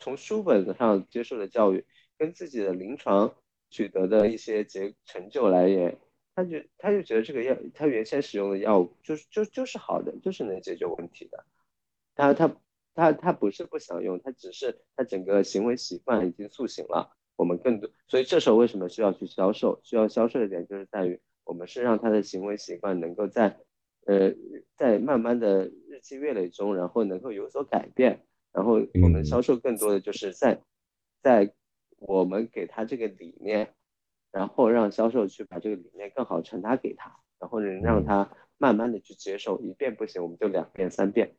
从书本上接受的教育，跟自己的临床取得的一些结成就来言，他就他就觉得这个药，他原先使用的药物就是就就是好的，就是能解决问题的，他他他他不是不想用，他只是他整个行为习惯已经塑形了。我们更多，所以这时候为什么需要去销售？需要销售的点就是在于，我们是让他的行为习惯能够在，呃，在慢慢的日积月累中，然后能够有所改变。然后我们销售更多的就是在，在我们给他这个理念，然后让销售去把这个理念更好传达给他，然后能让他慢慢的去接受。一遍不行，我们就两遍、三遍。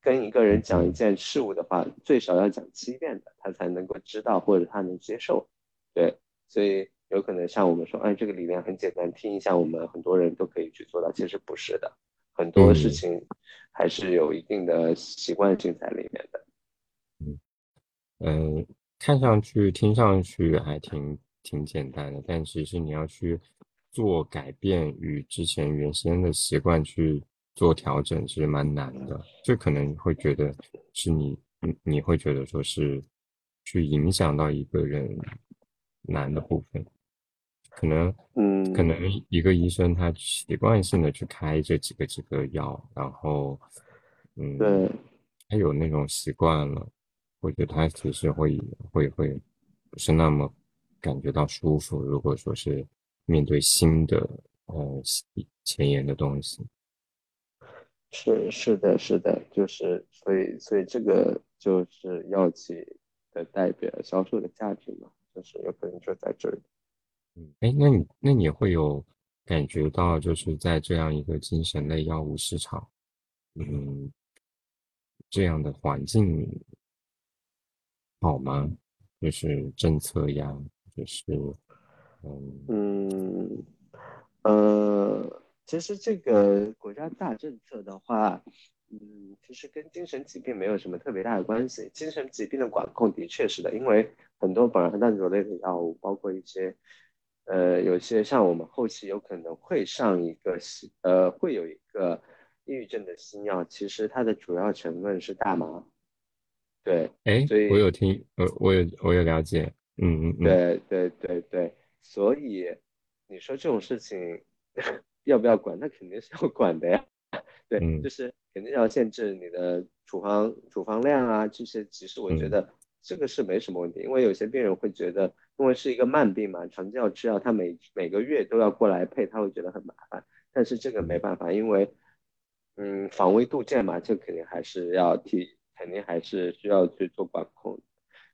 跟一个人讲一件事物的话，最少要讲七遍的，他才能够知道或者他能接受。对，所以有可能像我们说，哎，这个理念很简单，听一下，我们很多人都可以去做到。其实不是的，很多事情还是有一定的习惯性在里面的。嗯嗯，看上去、听上去还挺挺简单的，但其实你要去做改变，与之前原先的习惯去。做调整其实蛮难的，这可能会觉得是你，你你会觉得说是去影响到一个人难的部分，可能，嗯，可能一个医生他习惯性的去开这几个几个药，然后，嗯，对，他有那种习惯了，我觉得他其实会会会不是那么感觉到舒服。如果说是面对新的呃前沿的东西。是是的，是的，就是所以所以这个就是药企的代表销售的价值嘛，就是有可能就在这里。嗯，哎，那你那你会有感觉到就是在这样一个精神类药物市场，嗯，这样的环境好吗？就是政策呀，就是嗯嗯呃。其实这个国家大政策的话，嗯，其实跟精神疾病没有什么特别大的关系。精神疾病的管控的确是的，因为很多苯二氮卓类的药物，包括一些，呃，有些像我们后期有可能会上一个新，呃，会有一个抑郁症的新药，其实它的主要成分是大麻。对，哎，所以我有听，我，我有我有了解，嗯嗯嗯，对对对对，所以你说这种事情。要不要管？那肯定是要管的呀。对，就是肯定要限制你的处方处方量啊，这些其实我觉得这个是没什么问题，因为有些病人会觉得，因为是一个慢病嘛，长期要吃药，他每每个月都要过来配，他会觉得很麻烦。但是这个没办法，因为，嗯，防微杜渐嘛，这肯定还是要替，肯定还是需要去做管控。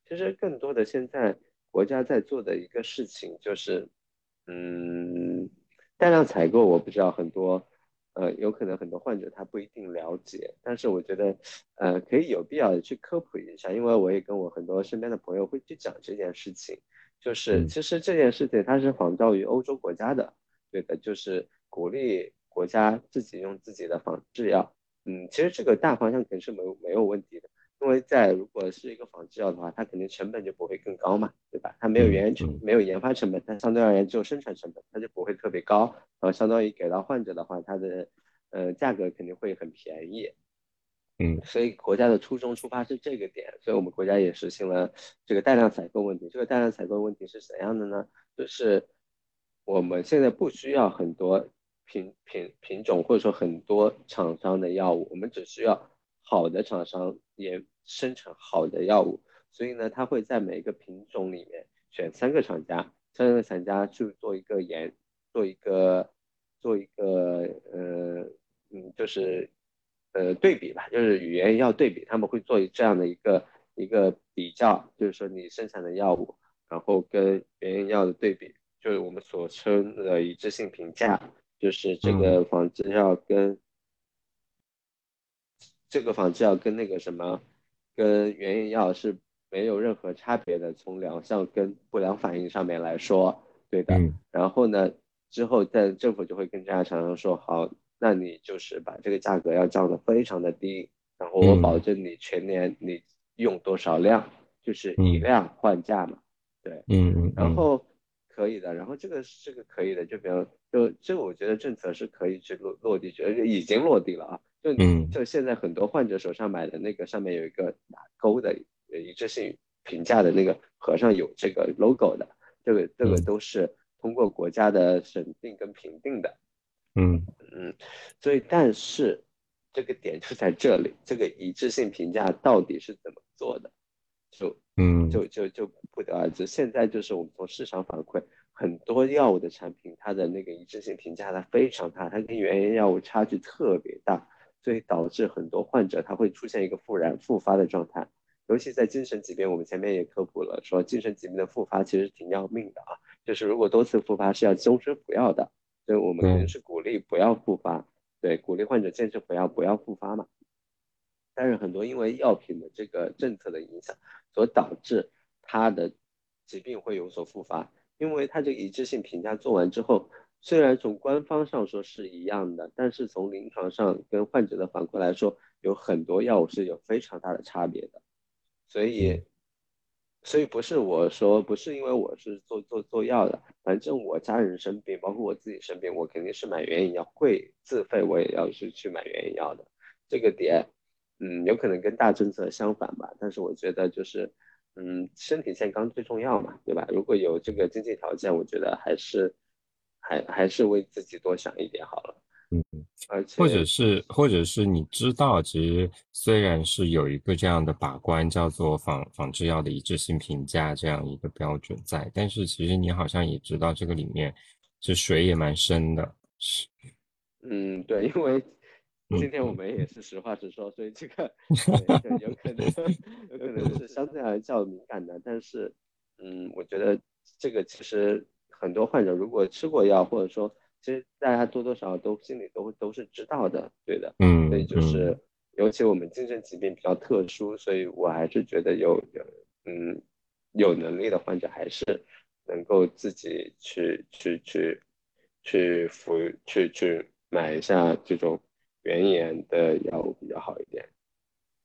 其实更多的现在国家在做的一个事情就是，嗯，大量采购，我不知道很多。呃，有可能很多患者他不一定了解，但是我觉得，呃，可以有必要的去科普一下，因为我也跟我很多身边的朋友会去讲这件事情，就是其实这件事情它是仿照于欧洲国家的，对的，就是鼓励国家自己用自己的仿制药，嗯，其实这个大方向肯定是没有没有问题的，因为在如果是一个仿制药的话，它肯定成本就不会更高嘛，对吧？它没有研成没有研发成本，但相对而言只有生产成本，它就不会特别高。然后相当于给到患者的话，它的呃价格肯定会很便宜，嗯，所以国家的初衷出发是这个点，所以我们国家也实行了这个大量采购问题。这个大量采购问题是怎样的呢？就是我们现在不需要很多品品品种或者说很多厂商的药物，我们只需要好的厂商也生产好的药物，所以呢，他会在每一个品种里面选三个厂家，三个厂家去做一个研。做一个做一个呃嗯就是呃对比吧，就是语言要对比，他们会做这样的一个一个比较，就是说你生产的药物，然后跟原研药的对比，就是我们所称的一致性评价，就是这个仿制药跟这个仿制药跟那个什么跟原研药是没有任何差别的，从疗效跟不良反应上面来说，对的，然后呢？之后，在政府就会跟这家厂商说，好，那你就是把这个价格要降得非常的低，然后我保证你全年你用多少量，就是以量换价嘛，对，嗯嗯，然后可以的，然后这个这个可以的，就比如就这个我觉得政策是可以去落落地，而且已经落地了啊，就就现在很多患者手上买的那个上面有一个打勾的一致性评价的那个盒上有这个 logo 的，这个这个都是。通过国家的审定跟评定的，嗯嗯，所以但是这个点就在这里，这个一致性评价到底是怎么做的，就嗯就就就不得而知。现在就是我们从市场反馈，很多药物的产品，它的那个一致性评价它非常大，它跟原研药物差距特别大，所以导致很多患者他会出现一个复燃复发的状态。尤其在精神疾病，我们前面也科普了，说精神疾病的复发其实挺要命的啊。就是如果多次复发是要终身服药的，所以我们肯定是鼓励不要复发，对，鼓励患者坚持服药，不要复发嘛。但是很多因为药品的这个政策的影响，所导致他的疾病会有所复发，因为他这个一致性评价做完之后，虽然从官方上说是一样的，但是从临床上跟患者的反馈来说，有很多药物是有非常大的差别的，所以。所以不是我说，不是因为我是做做做药的，反正我家人生病，包括我自己生病，我肯定是买原研药，会自费我也要去去买原研药的。这个点，嗯，有可能跟大政策相反吧，但是我觉得就是，嗯，身体健康最重要嘛，对吧？如果有这个经济条件，我觉得还是，还还是为自己多想一点好了。嗯，而且或者是或者是你知道，其实虽然是有一个这样的把关，叫做仿仿制药的一致性评价这样一个标准在，但是其实你好像也知道这个里面这水也蛮深的。是，嗯，对，因为今天我们也是实话实说，所以这个 有可能有可能是相对来较敏感的，但是嗯，我觉得这个其实很多患者如果吃过药，或者说。其实大家多多少少都心里都都是知道的，对的，嗯，所以就是，尤其我们精神疾病比较特殊，所以我还是觉得有有，嗯，有能力的患者还是能够自己去去去去服去去买一下这种原研的药物比较好一点。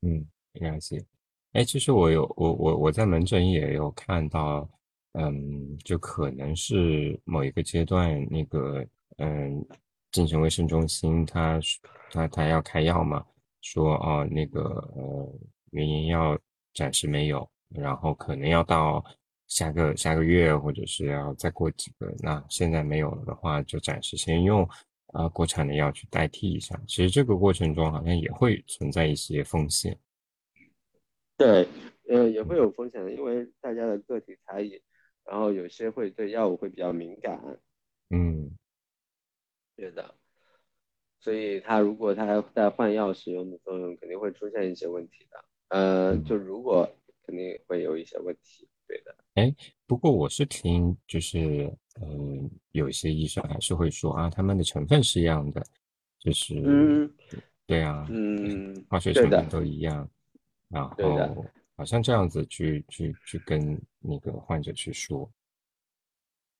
嗯，了解。哎，其实我有我我我在门诊也有看到，嗯，就可能是某一个阶段那个。嗯，精神卫生中心他他他要开药嘛？说哦，那个呃，原因药暂时没有，然后可能要到下个下个月，或者是要再过几个。那现在没有了的话，就暂时先用啊国产的药去代替一下。其实这个过程中好像也会存在一些风险。对，呃，也会有风险的，因为大家的个体差异，然后有些会对药物会比较敏感，嗯对的，所以他如果他在换药使用的作用，肯定会出现一些问题的。呃，嗯。就如果肯定会有一些问题，对的。哎，不过我是听，就是嗯，有一些医生还是会说啊，他们的成分是一样的，就是嗯对啊，嗯，化学，成分都一样，然对的。后好像这样子去去去跟那个患者去说，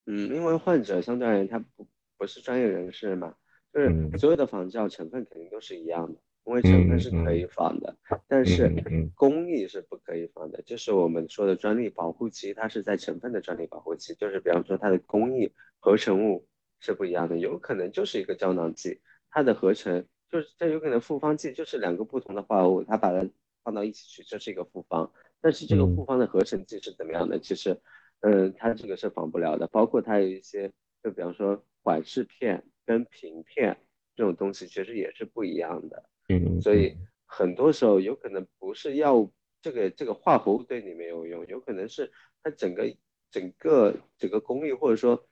嗯，因为患者相对而言他不不是专业人士嘛，就是嗯。所有的仿照成分肯定都是一样的，因为成分嗯是可以嗯仿的，但嗯是工艺是不可以仿的，就是我们说的专利保护期，它是在成分的专利保护期，就是比方说它的工艺合成物是不一样的，有可能就是一个胶囊剂，它的合成就是这有可能复方剂就是两个不同的化合物，它把它放到一起去，这是一个复方，但是这个复嗯方的合成剂是怎么样的？其实。嗯，它这个是仿不了的，包括它有一些，就比方说缓释片跟平片这种东西，其实也是不一样的。嗯所以嗯很多时候有可能不是药物这个这个化合物对你没有用，有可能是它整个整个整个工艺或者说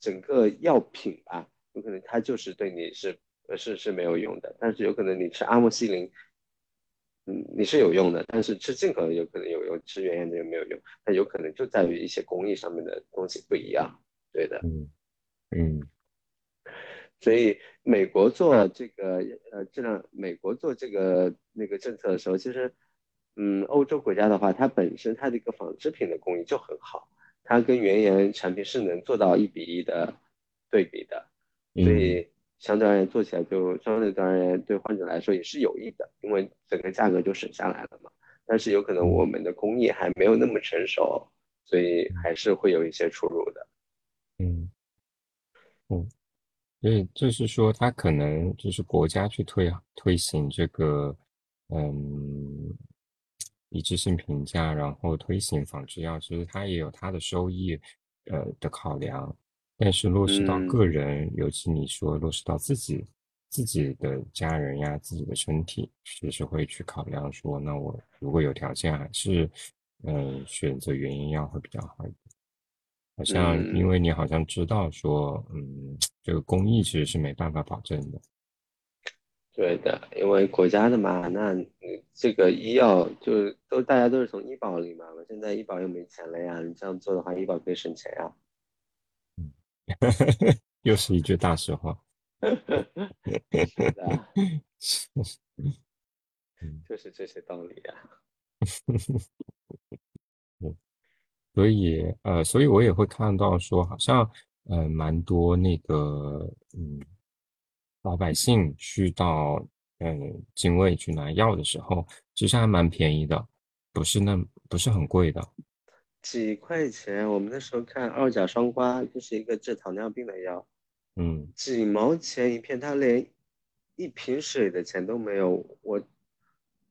整个药品吧，有可能它就是对你是呃是是没有用的，但是有可能你吃阿莫西林。嗯，你是有用的，但是吃进口的有可能有用，吃原研的有没有用？它有可能就在于一些工艺上面的东西不一样。对的，嗯嗯所以美国做这个呃质量，美国做这个那个政策的时候，其实嗯，欧洲国家的话，它本身它的一个纺织品的工艺就很好，它跟原研产品是能做到一比一的对比的，所嗯以相对而言做起来就相对而言对患者来说也是有益的，因为整个价格就省下来了嘛。但是有可能我们的工艺还没有那么成熟，所以还是会有一些出入的。嗯嗯。所以就是说，他可能就是国家去推推行这个，嗯，一致性评价，然后推行仿制药，其实它也有它的收益，呃的考量。但是落实到嗯个人，尤其你说落实到自己自己的家人呀、自己的身体，其实会去考量说，那我如果有条件，还是嗯选择原因药会比较好一点。好像因嗯。为你好像知道说，嗯，这个公益其实是没办法保证的。对的，因为国家的嘛，那这个医药就都大家都是从医保里嘛，现在医保又没钱了呀，你这样做的话，医保可以省钱呀。又是一句大实话。是的，嗯就是这些道理呀。嗯，所以呃，所以我也会看到说，好像呃蛮多那个嗯老百姓去到嗯精卫去拿药的时候，其实还蛮便宜的，不是那不是很贵的。几块钱，我们那时候看二甲双胍就是一个治糖尿病的药，嗯几毛钱一片，他连一瓶水的钱都没有。我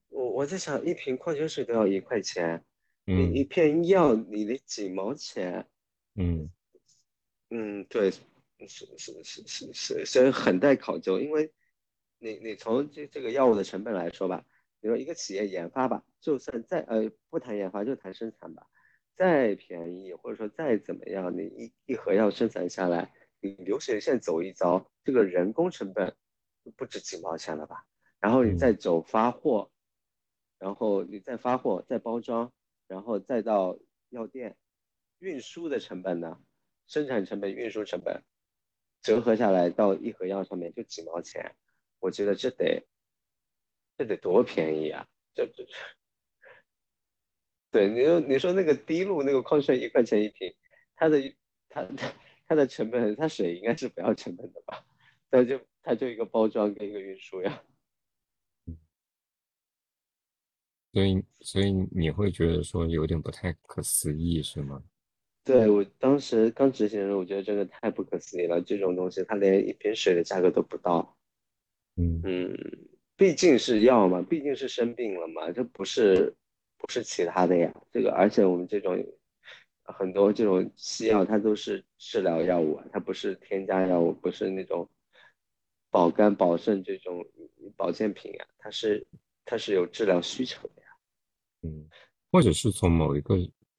我我在想，一瓶矿泉水都要一块钱，你一嗯片药你得几毛钱？嗯嗯，对，是是是是是是很待考究，因为你你从这这个药物的成本来说吧，比如一个企业研发吧，就算再呃不谈研发就谈生产吧，再便宜或者说再怎么样，你一一盒药生产下来，你流水线走一遭，这个人工成本不止几毛钱了吧？然后你再嗯走发货，然后你再发货再包装，然后再到药店，运输的成本呢？生产成本、运输成本折合下来到一盒药上面就几毛钱，我觉得这得这得多便宜啊！这这对你说你说那个滴露那个矿泉水一块钱一瓶，它的它它它的成本，它水应该是不要成本的吧？它就它就一个包装跟一个运输呀。所以所以你会觉得说有点不太可思议，是吗？对，我当时刚执行的时候，我觉得真的太不可思议了，这种东西它连一瓶水的价格都不到。嗯嗯，毕竟是药嘛，毕竟是生病了嘛，这不是不是其他的呀。这个，而且我们这种很多这种西药，它都是治疗药物，它不是添加药物，不是那种保肝保肾这种保健品呀，它是它是有治疗需求的呀。嗯或者是从某一个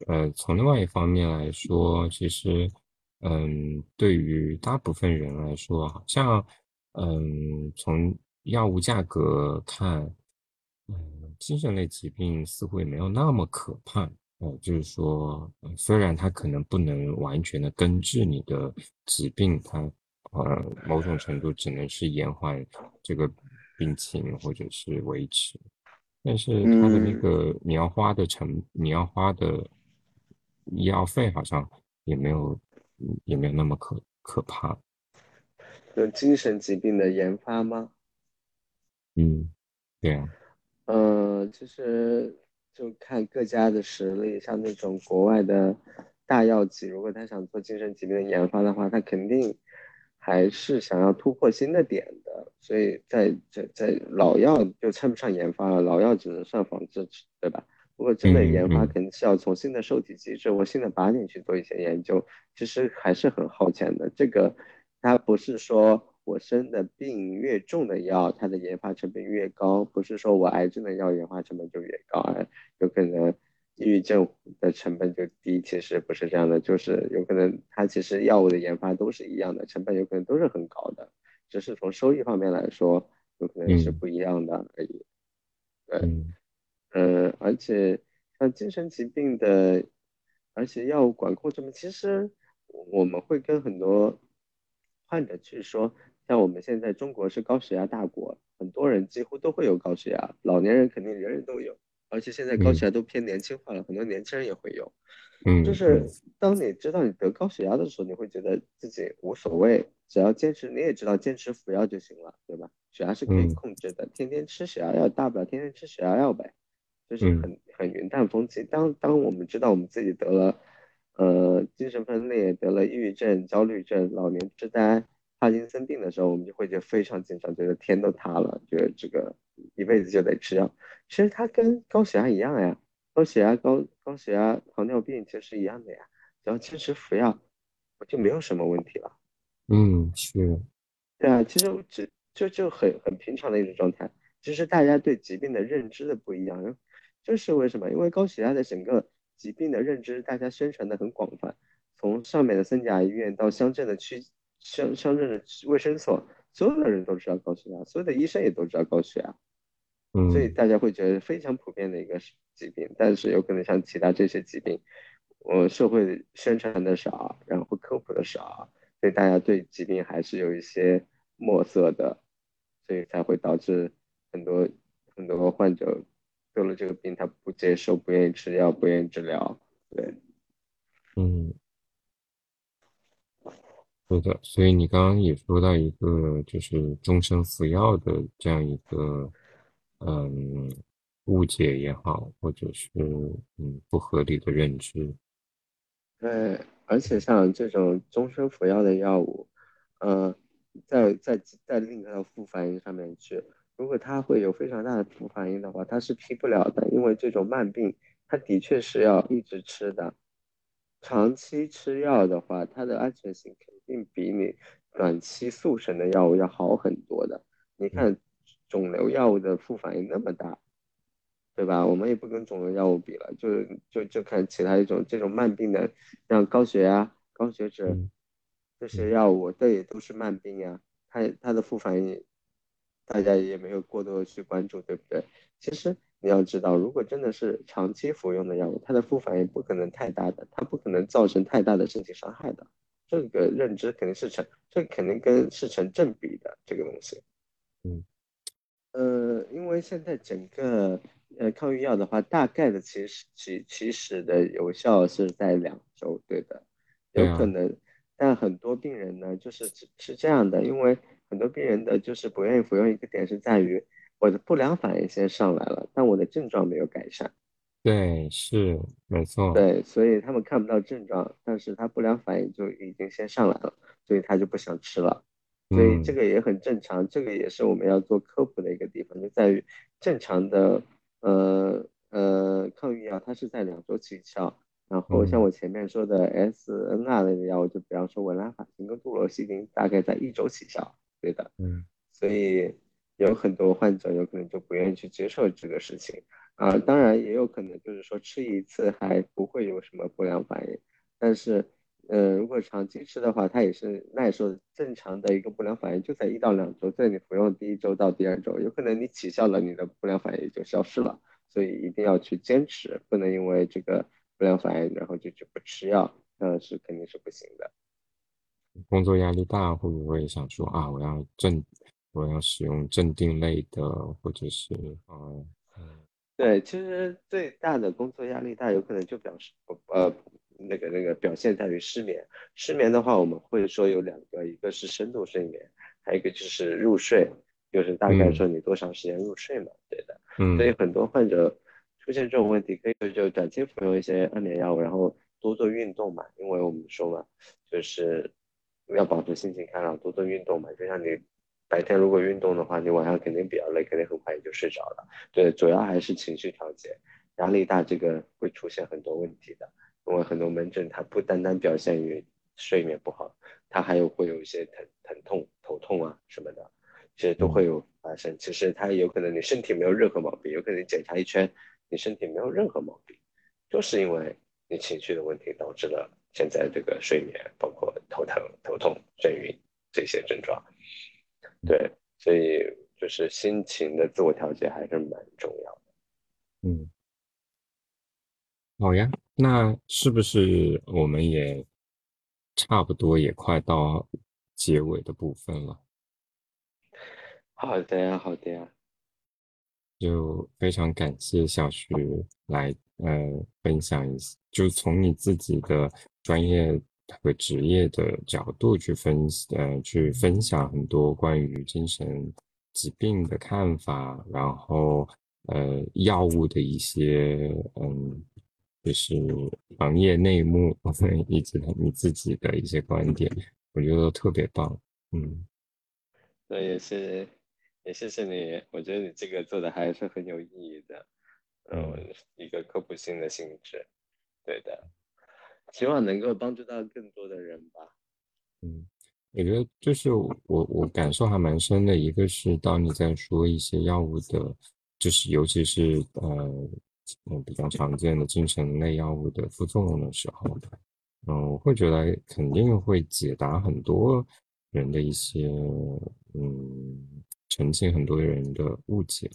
呃，从另外一方面来说，其实嗯，对于大部分人来说，好像嗯，从药物价格看，精神类疾病似乎也没有那么可怕。呃，就是说，虽然它可能不能完全的根治你的疾病，它呃某种程度只能是延缓这个病情或者是维持，但是它的那嗯，个你要花的成你要花的医药费好像也没有也没有那么可可怕。有精神疾病的研发吗？嗯，对啊，嗯，其实就看各家的实力，像那种国外的大药企，如果他想做精神疾病的研发的话，他肯定还是想要突破新的点的。所以在在在老药就称不上研发了，老药只能算仿制，对吧？如果真的研发，肯定是要从新的受体机制或新的靶点去做一些研究，其实还是很耗钱的。这个它不是说我生的病越重的药，它的研发成本越高，不是说我癌症的药研发成本就越高，啊，有可能抑郁症的成本就低，其实不是这样的，就是有可能它其实药物的研发都是一样的，成本有可能都是很高的，只是从收益方面来说，有可能是嗯不一样的而已。对。嗯嗯，而且像精神疾病的，而且药物管控这么，其实我们会跟很多患者去说，像我们现在中国是高血压大国，很多人几乎都会有高血压，老年人肯定人人都有，而且现在高血嗯压都偏年轻化了，很多年轻人也会有。就是嗯嗯当你知道你得高血压的时候，你会觉得自己无所谓，只要坚持，你也知道坚持服药就行了，对吧？血压是可以嗯控制的，天天吃血压药，大不了天天吃血压药呗。就是嗯很很云淡风轻。当当我们知道我们自己得了呃精神分裂、得了抑郁症、焦虑症、老年痴呆、帕金森病的时候，我们就会觉得非常紧张，觉得天都塌了，觉得这个一辈子就得吃药。其实它跟高血压一样呀，高血压、高高血压、糖尿病其实一样的呀，只要坚持服药，我就没有什么问题了。嗯，是，对啊，其实这就就很很平常的一种状态，只是大家对疾病的认知的不一样。这是为什么？因为高血压的整个疾病的认知，大家宣传的很广泛，从上面的三甲医院到乡镇的区乡乡镇的卫生所，所有的人都知道高血压，所有的医生也都知道高血压，所以嗯大家会觉得非常普遍的一个疾病。但是有可能像其他这些疾病，我社会宣传的少，然后科普的少。所以大家对疾病还是有一些墨色的，所以才会导致很多很多患者得了这个病，他不接受，不愿意吃药，不愿意治疗。对，嗯。是的，所以你刚刚也说到一个，就是终身服药的这样一个，嗯，误解也好，或者是嗯不合理的认知。对，而且像这种终身服药的药物，呃，在在在另一个副反应上面去，如果它会有非常大的副反应的话，它是批不了的，因为这种慢病，它的确是要一直吃的。长期吃药的话，它的安全性肯定比你短期速成的药物要好很多的。你嗯看，肿瘤药物的副反应那么大，对吧？我们也不跟肿瘤药物比了，就就就看其他一种这种慢病的，像高血压、高血脂嗯这些嗯药物，这也都是慢病呀。它它的副反应，大家也没有过多的去关注，对不对？其实你要知道，如果真的是长期服用的药物，它的副反应不可能太大的，它不可能造成太大的身体伤害的。这个认知肯定是成，这肯定跟是成正比的这个东西。嗯，呃，因为现在整个呃抗抑郁药的话，大概的起始起起始的有效是在两周，对的，有可能，但很多病人呢，就是是是这样的，因为很多病人的就是不愿意服用一个点是在于我的不良反应先上来了，但我的症状没有改善，对，是没错。对，所以他们看不到症状，但是他不良反应就已经先上来了，所以他就不想吃了。所以这嗯。个也很正常，这个也是我们要做科普的一个地方，就在于正常的呃呃抗孕药它是在两周起效，然后像嗯。我前面说的 SNR 类的药物，就比方说文兰法辛跟杜洛西汀，大概在一周起效，对的，嗯。所以有很多患者有可能就不愿意去接受这个事情。啊，当然也有可能就是说吃一次还不会有什么不良反应，但是，呃，如果长期吃的话，它也是耐受正常的一个不良反应就在一到两周，在你服用第一周到第二周，有可能你起效了，你的不良反应就消失了，所以一定要去坚持，不能因为这个不良反应然后就就不吃药，那是肯定是不行的。工作压力大，会不会想说啊，我要正，我要使用镇定类的，或者是嗯。对，其实最大的工作压力大，有可能就表示呃那个那个表现在于失眠。失眠的话，我们会说有两个，一个是深度睡眠，还有一个就是入睡，就是大概说你多长时间入睡嘛，对的。嗯。所以很多患者出现这种问题，可以就短期服用一些安眠药物，然后多做运动嘛，因为我们说嘛，就是要保持心情开朗，多做运动嘛，就像你。白天如果运动的话，你晚上肯定比较累，肯定很快也就睡着了。对，主要还是情绪调节，压力大这个会出现很多问题的。因为很多门诊它不单单表现于睡眠不好，它还有会有一些疼疼痛、头痛啊什么的，其实都会有发生。其实它有可能你身体没有任何毛病，有可能检查一圈你身体没有任何毛病，就是因为你情绪的问题导致了现在这个睡眠，包括头疼、头痛、眩晕这些症状。对，所以就是心情的自我调节还是蛮重要的。嗯，好呀，那是不是我们也差不多也快到结尾的部分了？好的呀，好的呀，就非常感谢小徐来呃分享一次，就从你自己的专业。和职业的角度去分呃去分享很多关于精神疾病的看法，然后呃药物的一些嗯就是行业内幕，以及你自己的一些观点，我觉得都特别棒。嗯，那也是也谢谢你，我觉得你这个做的还是很有意义的，嗯，一个科普性的性质，对的。希望能够帮助到更多的人吧。嗯，我觉得就是我我感受还蛮深的，一个是当你在说一些药物的，就是尤其是呃嗯比较常见的精神类药物的副作用的时候，嗯，我会觉得肯定会解答很多人的一些嗯澄清很多人的误解。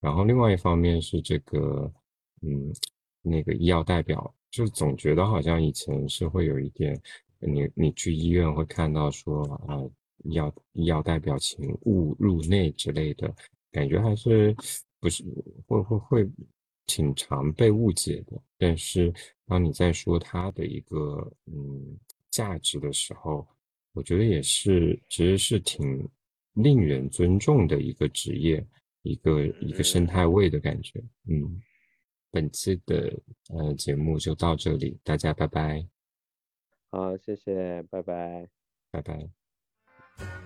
然后另外一方面是这个嗯那个医药代表。就总觉得好像以前是会有一点，你你去医院会看到说啊，要要带表情勿入内之类的，感觉还是不是会会会挺常被误解的。但是当你在说它的一个嗯价值的时候，我觉得也是其实是挺令人尊重的一个职业，一个一个生态位的感觉，嗯。本次的呃节目就到这里，大家拜拜。好，谢谢，拜拜，拜拜。